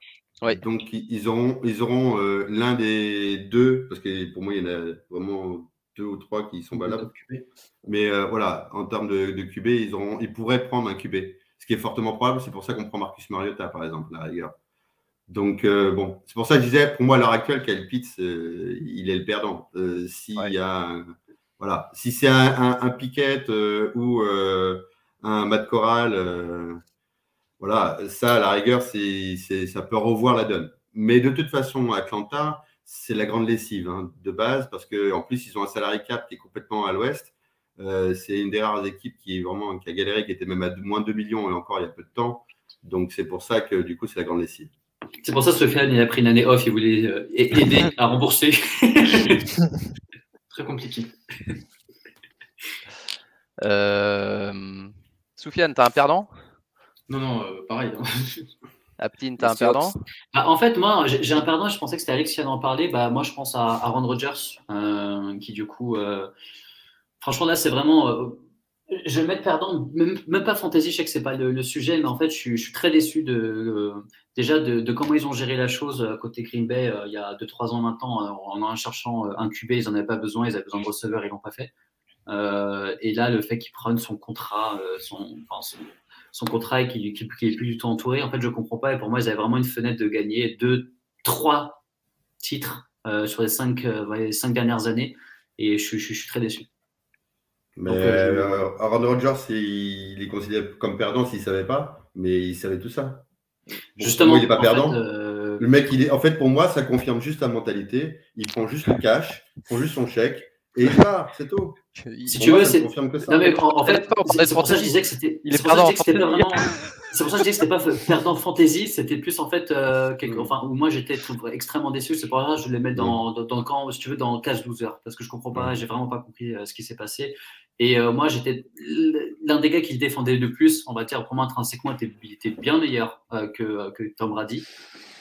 Ouais. Donc, ils ils auront, ils auront euh, l'un des deux, parce que pour moi, il y en a vraiment deux ou trois qui sont valables. Mais euh, voilà, en termes de, de QB, ils, auront, ils pourraient prendre un QB. Ce qui est fortement probable, c'est pour ça qu'on prend Marcus Mariota, par exemple, à la rigueur. Donc, euh, bon, c'est pour ça que je disais, pour moi, à l'heure actuelle, Kyle Pitts, euh, il est le perdant. Euh, S'il Ouais. y a voilà, si c'est un, un, un Pickett euh, ou un Matt Corral, voilà, ça, à la rigueur, c'est, ça peut revoir la donne. Mais de toute façon, Atlanta, c'est la grande lessive hein, de base, parce qu'en plus, ils ont un salarié cap qui est complètement à l'ouest. C'est une des rares équipes qui, est vraiment, qui a galéré, qui était même à moins de 2 millions et encore il y a peu de temps. Donc, c'est pour ça que, du coup, c'est la grande lessive. C'est pour ça que Sofiane il a pris une année off, il voulait euh, aider à rembourser. Très compliqué. Euh... Soufiane, t'as un perdant? Non, non, euh, pareil. hein. Aptine, t'as un perdant? Bah, en fait, moi, j'ai un perdant, je pensais que c'était Alex qui allait en parler. Bah, moi, je pense à à Aaron Rodgers, euh, qui du coup, euh, franchement, là, c'est vraiment. Je vais mettre perdant, même, pas fantasy, je sais que c'est pas le, sujet, mais en fait, je suis, très déçu de, euh, déjà de, comment ils ont géré la chose euh, côté Green Bay euh, il y a 2-3 ans maintenant. en en cherchant un QB, ils n'en avaient pas besoin, ils avaient besoin de receveurs, ils l'ont pas fait. Et là, le fait qu'ils prennent son contrat, son, contrat et qu'il qu'il est plus du tout entouré, en fait, je comprends pas. Et pour moi, ils avaient vraiment une fenêtre de gagner deux, trois titres sur les cinq, euh, ouais, les cinq dernières années. Et je suis très déçu. Mais Donc, euh, je- euh, Aaron Rodgers, il, il est considéré comme perdant s'il ne savait pas, mais il savait tout ça. Justement, il n'est pas perdant. fait, euh, Le mec, il est, en fait, pour moi, ça confirme juste la mentalité. Il prend juste le cash, il prend juste son chèque et il part, c'est tout. Si Pour tu moi, veux, ça c'est- ne confirme que ça. Non, mais en, fait, c'est pour ça que je fantasy. disais que c'était. Il est C'est pour ça que je perdant disais que c'était pas en vraiment. C'est pour ça que je disais que c'était pas perdant fantasy, c'était plus en fait. euh, quelque- Mm. Enfin, où moi j'étais extrêmement déçu. C'est pour ça que je voulais mettre dans, dans, dans le camp, si tu veux, dans le cash loser. Parce que je comprends pas, Mm. j'ai vraiment pas compris euh, ce qui s'est passé. Et euh, moi, j'étais l'un des gars qui le défendait le plus. On va dire, pour moi, intrinsèquement, il était, il était bien meilleur euh, que, Tom Brady.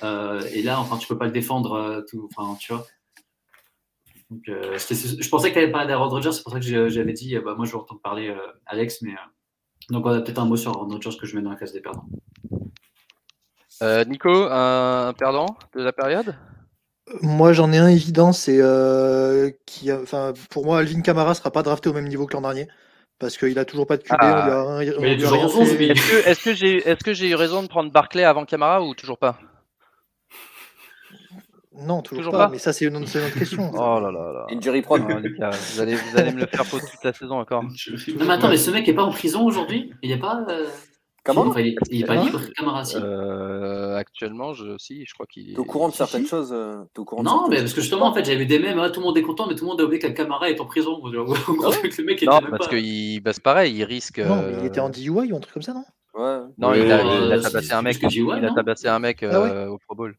Euh, et là, enfin, tu peux pas le défendre, tu vois. Je pensais qu'il avait pas d'Aaron Rodgers, c'est pour ça que j'avais dit, bah, moi je vais entendre parler Alex, mais donc on a peut-être un mot sur Aaron Rodgers que je mets dans la classe des perdants. Nico, un perdant de la période? Moi, j'en ai un évident, c'est euh, qui, a- enfin, pour moi, Alvin Kamara sera pas drafté au même niveau que l'an dernier parce qu'il a toujours pas de QB. Ah. a, a a. Est-ce que, j'ai est-ce que j'ai eu raison de prendre Barclay avant Camara ou toujours pas? Non, toujours, Toujours pas, pas? Mais ça, c'est une, autre question. Oh là là là. Injury prod. Ah, les gars, vous, allez, vous allez me le faire pour toute la saison encore. Non mais attends, mais ce mec est pas en prison aujourd'hui? Il est pas. euh, Enfin, il, est, il est pas Kamara libre, Camara, si. Euh, actuellement, je, si, je crois qu'il est. T'es au courant de si, certaines si. choses euh, T'es au courant de Non, certaines mais parce que justement, en fait, j'avais vu des mêmes, ah, tout le monde est content, mais tout le monde a oublié que Camara est en prison. Le mec Non, parce qu'il bah, c'est pareil, il risque. Non, mais il euh, était en DUI ou un truc comme ça, non? Ouais. Non, il, a, ouais, il a euh, tabassé un mec. il a tabassé un mec Ah euh, au Pro Bowl.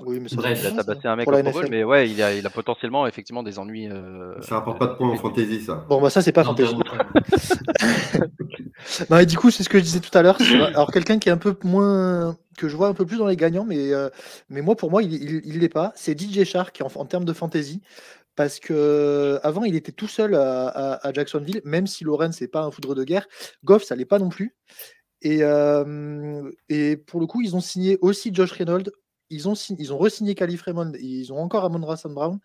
Oui, mais Bref. Il a c'est tabassé un mec au Pro mais ouais, il a, il a potentiellement effectivement des ennuis. euh, Ça rapporte pas de points en fantasy, ça. Bon, bah ça, c'est pas Non, fantasy. t'as- Non, et du coup, c'est ce que je disais tout à l'heure. c'est- Alors, quelqu'un qui est un peu moins. que je vois un peu plus dans les gagnants, mais, euh, mais moi, pour moi, il il, il l'est pas. C'est DJ Shark en, en termes de fantasy. Parce que euh, avant, il était tout seul à, à- à Jacksonville, même si Lawrence n'est pas un foudre de guerre. Goff, ça l'est pas non plus. Et, euh, et pour le coup, ils ont signé aussi Josh Reynolds. Ils ont, ils ont re-signé Raymond. Ils ont encore Amon Ra Brown,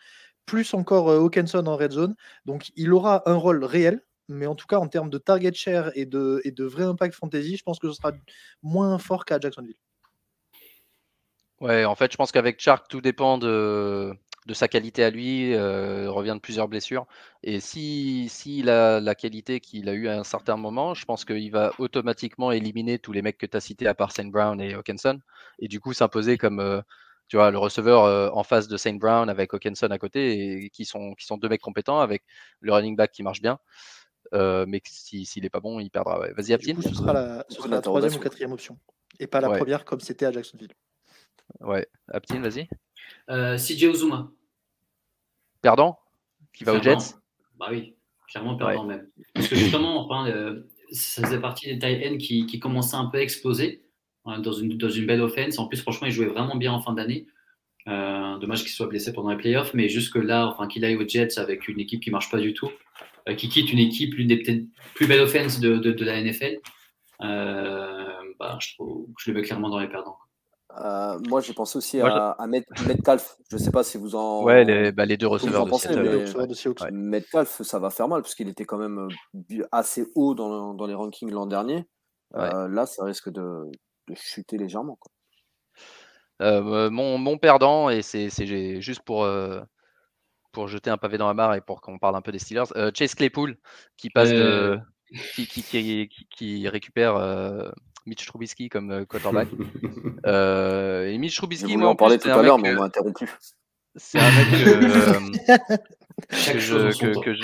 plus encore euh, Hawkinson en red zone. Donc, il aura un rôle réel. Mais en tout cas, en termes de target share et de, et de vrai impact fantasy, je pense que ce sera moins fort qu'à Jacksonville. Ouais, en fait, je pense qu'avec Chark, tout dépend de, de sa qualité à lui. euh, revient de plusieurs blessures. Et si, s'il a la qualité qu'il a eu à un certain moment, je pense qu'il va automatiquement éliminer tous les mecs que tu as cités, à part Saint Brown et Hawkinson. Et du coup, s'imposer comme euh, tu vois, le receveur euh, en face de Saint Brown avec Hawkinson à côté, et qui sont, qui sont deux mecs compétents avec le running back qui marche bien. Euh, mais que si- s'il est pas bon, il perdra. ouais. Vas-y, Du coup, ce sera la, ce Beaucoup sera la troisième ou quatrième option. Et pas la Ouais. première comme c'était à Jacksonville. Ouais, Aptine, vas-y. Euh, CJ Uzuma. Perdant Qui va aux. Jets Bah oui, clairement perdant même. Parce que justement, enfin, euh, ça faisait partie des tight qui, qui commençaient un peu à exploser euh, dans, une, dans une belle offense. En plus, franchement, il jouait vraiment bien en fin d'année. Euh, dommage qu'il soit blessé pendant les playoffs, mais jusque-là, enfin, qu'il aille aux Jets avec une équipe qui marche pas du tout, euh, qui quitte une équipe, l'une des peut-être plus belles offenses de, de, de la NFL, bah, je, trouve, je le mets clairement dans les perdants. Euh, moi, j'ai pensé aussi Moi, à, à Met- Metcalf. Je ne sais pas si vous en. Ouais, les, bah, les deux receveurs en de pensez, Seattle. mais- Le receveur de Seahawks. Ouais. Metcalf, ça va faire mal parce qu'il était quand même euh, assez haut dans, dans les rankings l'an dernier. Euh, là, ça risque de, de chuter légèrement. quoi. Euh, mon, mon perdant, et c'est juste pour, euh, pour jeter un pavé dans la mare et pour qu'on parle un peu des Steelers, euh, Chase Claypool qui passe de. Qui, qui, qui, qui- qui récupère euh, Mitch Trubisky comme euh, quarterback. Euh, et Mitch Trubisky, moi, en plus, tout à l'heure, mais on m'a interrompu. c'est un mec que, euh, que je, son que, temps. que je-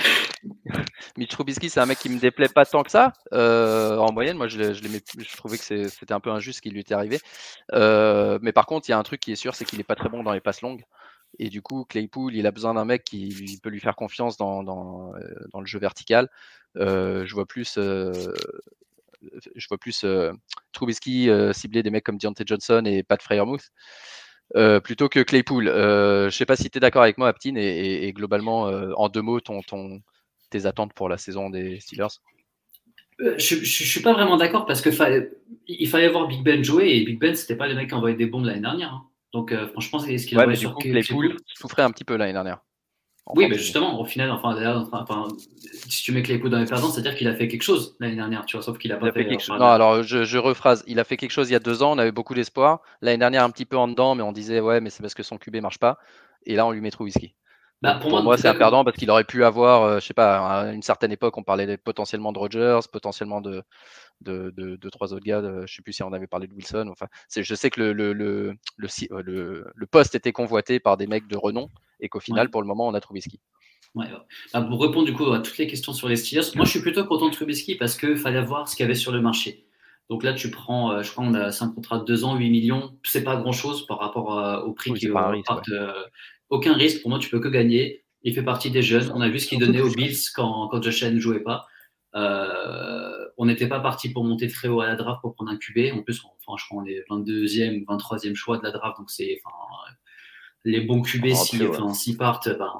Mitch Trubisky, c'est un mec qui me déplaît pas tant que ça. euh, en moyenne, moi, je, je, trouvais que c'était un peu injuste ce qui lui était arrivé. Euh, mais par contre, il y a un truc qui est sûr, c'est qu'il est pas très bon dans les passes longues. Et du coup, Claypool, il a besoin d'un mec qui lui- peut lui faire confiance dans, dans, dans le jeu vertical. Euh, je vois plus, euh, je vois plus euh, Trubisky euh, cibler des mecs comme Deontay Johnson et Pat Fryermuth. euh, plutôt que Claypool. Euh, je sais pas si tu es d'accord avec moi, Aptin, et, et- et globalement, euh, en deux mots, ton, ton, tes attentes pour la saison des Steelers. Je, je suis pas vraiment d'accord parce que fallait, il fallait voir Big Ben jouer et Big Ben c'était pas le mec qui envoyait des bombes l'année dernière. hein. Donc franchement, c'est ce qu'il Ouais, envoyait sur coup, Clay- Claypool Claypool. souffrait un petit peu l'année dernière. Oui, mais justement, au final, enfin, enfin, si tu mets Claypool dans les perdants, c'est-à-dire qu'il a fait quelque chose l'année dernière, tu vois, sauf qu'il a Il pas a fait fait. quelque chose. enfin, Non, alors je, je rephrase. Il a fait quelque chose il y a deux ans. On avait beaucoup d'espoir. L'année dernière, un petit peu en dedans, mais on disait ouais, mais c'est parce que son QB marche pas. Et là, on lui met Trubisky. Bah, pour, pour moi, c'est un perdant parce qu'il aurait pu avoir, euh, je sais pas, à une certaine époque, on parlait potentiellement de Rodgers, potentiellement de de, de, de trois autres gars. je sais plus si on avait parlé de Wilson. Enfin, je sais que le le, le, le, si- euh, le- poste était convoité par des mecs de renom et qu'au final, Ouais. pour le moment, on a Trubisky. Ouais, ouais. Bah, pour répondre du coup à toutes les questions sur les Steelers, moi je suis plutôt content de Trubisky parce qu'il fallait voir ce qu'il y avait sur le marché. Donc là, tu prends, euh, je crois, on a un contrat de 2 ans, 8 millions. C'est pas grand chose par rapport euh, au prix Oui, qui c'est pas Aucun risque. Pour moi, tu peux que gagner. Il fait partie des jeunes. On a vu ce qu'il donnait aux Bills quand, quand Josh Allen ne jouait pas. Euh, on n'était pas parti pour monter très haut à la draft pour prendre un QB. En plus, on, crois qu'on est 22e ou 23e choix de la draft. Donc, c'est, les bons QB, s'ils ouais. partent, ben,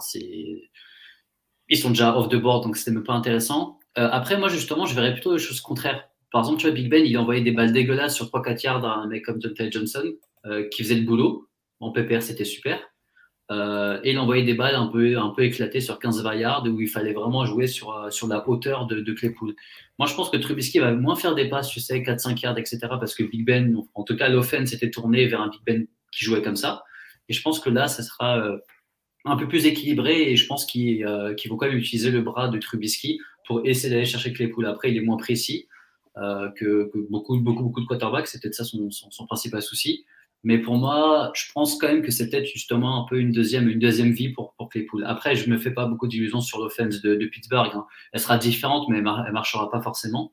ils sont déjà off the board, donc c'était même pas intéressant. Euh, après, moi, justement, je verrais plutôt les choses contraires. Par exemple, tu vois, Big Ben, il envoyait des balles dégueulasses sur 3-4 yards à un mec comme Jonathan Johnson, euh, qui faisait le boulot. En PPR, c'était super. Euh, et il envoyait des balles un peu, un peu éclatées sur 15-20 yards où il fallait vraiment jouer sur, euh, sur la hauteur de, de Claypool. Moi, je pense que Trubisky va moins faire des passes, tu sais, 4-5 yards, etc. Parce que Big Ben, en tout cas, l'offense était tournée vers un Big Ben qui jouait comme ça. Et je pense que là, ça sera euh, un peu plus équilibré et je pense qu'ils euh, vont quand même utiliser le bras de Trubisky pour essayer d'aller chercher Claypool. Après, il est moins précis euh, que, que beaucoup, beaucoup, beaucoup de quarterbacks. C'est peut-être ça son, son principal souci. Mais pour moi, je pense quand même que c'est peut-être justement un peu une deuxième, une deuxième vie pour, pour Claypool. Après, je me fais pas beaucoup d'illusions sur l'offense de, de Pittsburgh. hein. Elle sera différente, mais elle, elle marchera pas forcément.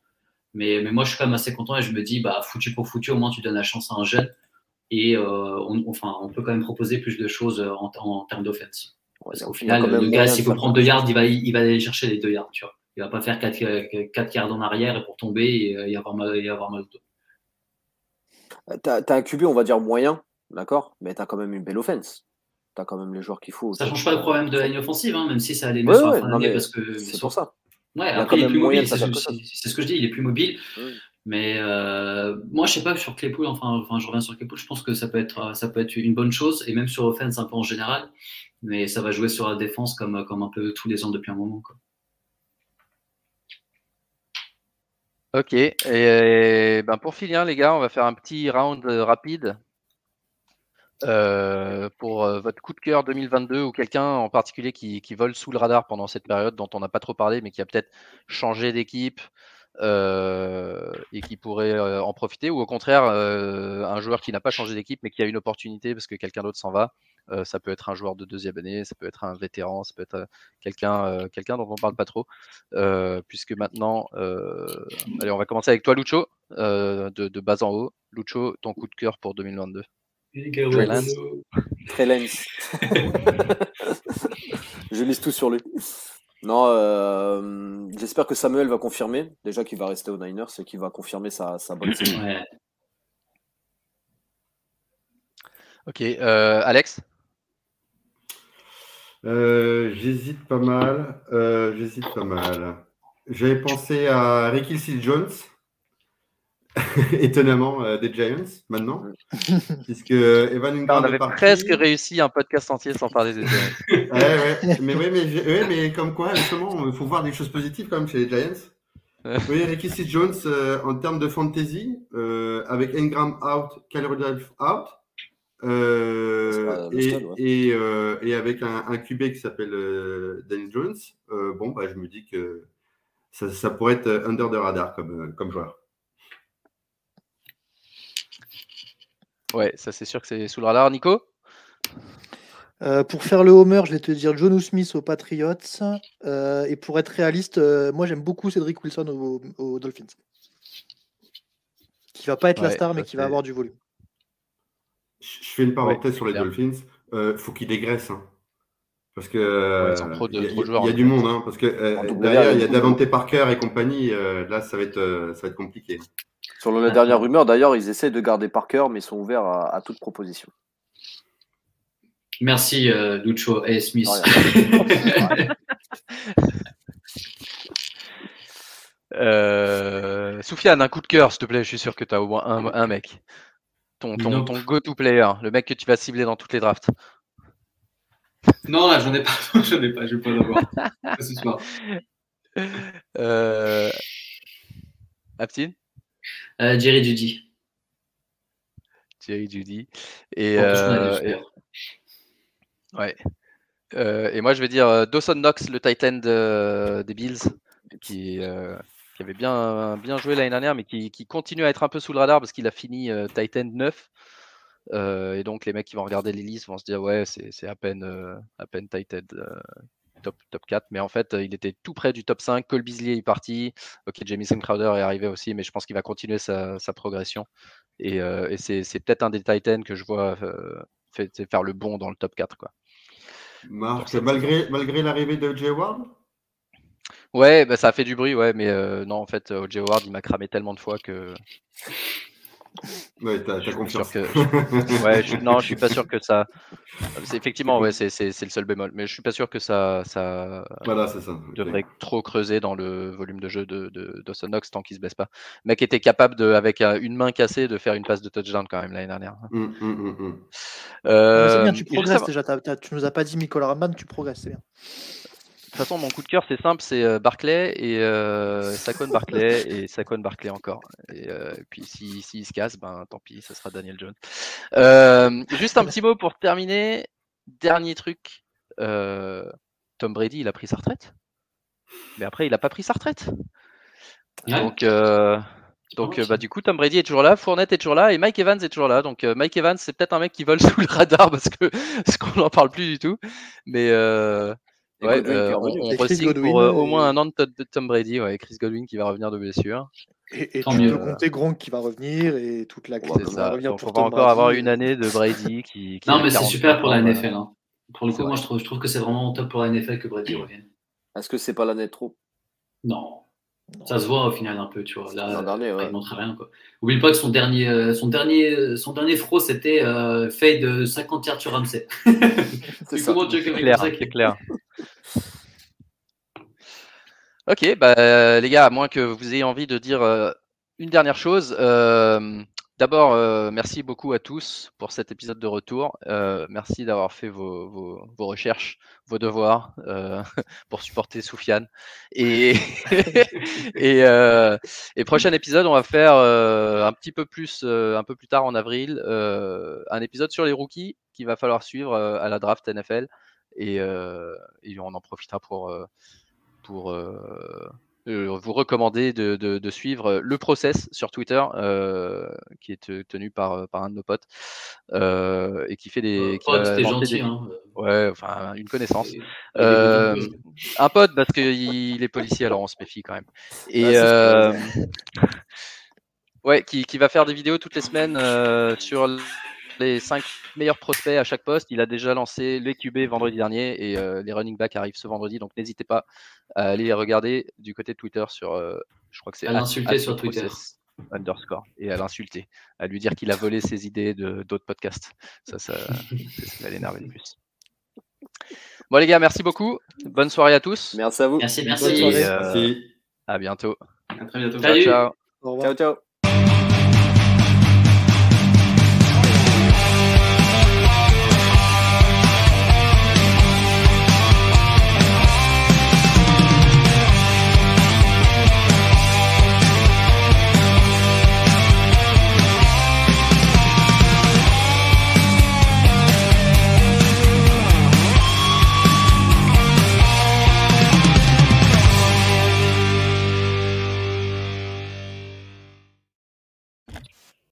Mais, mais moi, je suis quand même assez content et je me dis, bah, foutu pour foutu, au moins tu donnes la chance à un jeune. Et euh, on, enfin, on peut quand même proposer plus de choses euh, en, en termes d'offense. Ouais, Parce il y a- qu'au il y a final, le gars, moyen s'il faire prendre quelque deux yards, chose. il va, il va aller chercher les deux yards. Tu vois. Il va pas faire quatre, euh, quatre yards en arrière et pour tomber et, euh, et avoir mal, et avoir mal au dos. Euh, T'as un QB, on va dire moyen, d'accord Mais t'as quand même une belle offense. T'as quand même les joueurs qu'il faut. Ça change pas le problème de la ligne offensive, hein, même si ça allait mieux Ouais, sur la ouais, fin mais parce que C'est pour ça. Ouais, Il après, il est plus mobile, c'est ce que je dis, il est plus mobile. Mais euh, moi, je sais pas, sur Claypool, enfin, enfin, je reviens sur Claypool, je pense que ça peut, être, ça peut être une bonne chose, et même sur offense un peu en général, mais ça va jouer sur la défense comme, comme un peu tous les ans depuis un moment. Quoi. Ok. Et ben pour finir, les gars, on va faire un petit round euh, rapide euh, pour euh, votre coup de cœur 2022 ou quelqu'un en particulier qui, vole sous le radar pendant cette période dont on n'a pas trop parlé, mais qui a peut-être changé d'équipe et qui pourrait en profiter, ou au contraire, un joueur qui n'a pas changé d'équipe mais qui a une opportunité parce que quelqu'un d'autre s'en va. Euh, ça peut être un joueur de deuxième année, ça peut être un vétéran, ça peut être euh, quelqu'un euh, quelqu'un dont on parle pas trop, euh, puisque maintenant, euh, allez, on va commencer avec toi, Lucho, euh, de, de bas en haut. Lucho, ton coup de cœur pour 2022. Trey Lance. Je mise tout sur lui. Non, euh, j'espère que Samuel va confirmer. Déjà qu'il va rester aux Niners et qu'il va confirmer sa, sa bonne saison. Ok, euh, Alex? Euh, J'hésite pas mal. Euh, J'hésite pas mal. J'avais pensé à Ricky Seal Jones. étonnamment euh, des Giants maintenant, puisque Evan Ingram on avait presque réussi un podcast entier sans parler des Giants. Ouais, ouais. Mais, ouais, mais, ouais, mais comme quoi, justement, il faut voir des choses positives quand même chez les Giants. Oui, Ricky C. Jones, en termes de fantasy, avec Ingram out, Kyler Rudolph out, euh, C'est pas le et, seul, ouais. et, euh, et avec un, un QB qui s'appelle euh, Daniel Jones, euh, bon, bah, je me dis que ça, ça pourrait être under the radar comme, comme joueur. Ouais, ça c'est sûr que c'est sous le radar. Nico? Euh, pour faire le homer, je vais te dire John Smith aux Patriots. Euh, et pour être réaliste, euh, moi j'aime beaucoup Cédric Wilson aux, aux Dolphins. Qui va pas être la star, mais qui va avoir du volume. Je fais une parenthèse sur les clair. Dolphins. Euh, faut qu'ils dégraissent. hein. Parce que euh, il y a, y du monde, hein, parce que euh, derrière il y a Davante Parker et compagnie. euh, là, ça va être, euh, ça va être compliqué. Sur la dernière rumeur, d'ailleurs, ils essaient de garder Parker, mais ils sont ouverts à, à toute proposition. Merci, euh, Lucho et Smith. Euh, Soufiane, un coup de cœur, s'il te plaît. Je suis sûr que tu as au moins un, un mec. Ton, ton, Nope. ton go-to player, le mec que tu vas cibler dans toutes les drafts. Non, là, j'en ai pas. j'en ai pas. Je vais pas l'avoir. Ce soir. Euh... Aptine Euh, Jerry Judy. Jerry Judy. Et, En euh, et- ouais. Euh, et moi, je vais dire Dawson Knox, le tight end euh, des Bills, qui, euh, qui avait bien, bien joué l'année dernière, mais qui, qui continue à être un peu sous le radar parce qu'il a fini euh, tight end 9. Euh, et donc, les mecs qui vont regarder les listes vont se dire Ouais, c'est à peine, euh, à peine euh, top, top 4. Mais en fait, il était tout près du top 5. Cole Beasley est parti. Ok, Jamison Crowder est arrivé aussi, mais je pense qu'il va continuer sa, sa progression. Et, et c'est peut-être un des tight ends que je vois fait- faire le bon dans le top 4. Quoi. Marc, cette malgré, malgré l'arrivée de Jay Ward, Ouais, bah, ça a fait du bruit, ouais, mais euh, non, en fait, O.J. Howard, il m'a cramé tellement de fois que. ouais, t'as confiance. sûr que- Ouais, je, non, je suis pas sûr que ça. c'est- Effectivement, ouais, c'est c'est- c'est le seul bémol, mais je suis pas sûr que ça, ça voilà, c'est ça. devrait trop creuser dans le volume de jeu de, de Knox tant qu'il se blesse pas. Le mec était capable, de, avec euh, une main cassée, de faire une passe de touchdown quand même l'année dernière. Hum, hum, hum, Euh, c'est bien, tu juste progresses déjà. t'as- t'as- tu nous as pas dit Michael Radman, tu progresses, c'est bien. De toute façon, mon coup de cœur, c'est simple, c'est euh, Barclay et euh, Saquon Barclay et Saquon Barclay encore. Et euh, puis si, s'il se casse, ben tant pis, ça sera Daniel Jones. Euh, juste un petit mot pour terminer. Dernier truc, Tom Brady, il a pris sa retraite, mais après, il n'a pas pris sa retraite. Ouais. Donc, donc bah, du coup, Tom Brady est toujours là, Fournette est toujours là et Mike Evans est toujours là. Donc Mike Evans, c'est peut-être un mec qui vole sous le radar parce que parce qu'on n'en parle plus du tout. Mais ouais, euh, on, on Godwin, pour euh, au et- moins un an de, to- de Tom Brady. Ouais, Chris Godwin qui va revenir de blessure. Et, et Tant tu mieux. peux compter Gronk qui va revenir et toute la qui va ça. revenir Donc pour on va Tom encore avoir une année de Brady qui. qui Non, mais c'est 45 super pour la. NFL. hein. Pour le coup, moi, je trouve, je trouve que c'est vraiment top pour la NFL que Brady revienne. Est-ce que c'est pas l'année de trop Non. Ça se voit au final un peu, tu vois. Là, L'an dernier, ouais. il montre rien. Quoi. Oublie pas que son dernier, euh, son dernier, son dernier throw, c'était euh, fade de 50 yards sur Ramsey. C'est comment tu clair, ça qui- clair. Ok, bah, euh, les gars, à moins que vous ayez envie de dire euh, une dernière chose. euh, D'abord, euh, merci beaucoup à tous pour cet épisode de retour. Euh, merci d'avoir fait vos, vos- vos recherches, vos devoirs euh, pour supporter Soufiane. Et, et, et prochain épisode, on va faire un petit peu plus, un peu plus tard en avril, un épisode sur les rookies qu'il va falloir suivre à la draft NFL. Et, et on en profitera pour, pour vous recommander de, de- de suivre le process sur Twitter, euh, qui est te- tenu par, euh, par un de nos potes, euh, et qui fait des. qui Oh, c'était gentil. des- Hein. Ouais, enfin, une connaissance. Et- et Euh, un pote parce qu'il est policier, alors on se méfie quand même. Et Ah, euh, ouais, qui, qui va faire des vidéos toutes les semaines euh, sur les 5 meilleurs prospects à chaque poste. Il a déjà lancé les QB vendredi dernier et euh, les running backs arrivent ce vendredi, donc n'hésitez pas à aller les regarder du côté de Twitter sur, euh, je crois que c'est À l'insulter sur Twitter. underscore et à l'insulter, à lui dire qu'il a volé ses idées de d'autres podcasts. Ça, ça, c'est ce qui va l'énerver le plus. Bon les gars, merci beaucoup. Bonne soirée à tous. Merci à vous. Merci, merci. Et, euh, Merci. à bientôt. À très bientôt. Ciao, Salut. ciao. Au revoir. Ciao, ciao.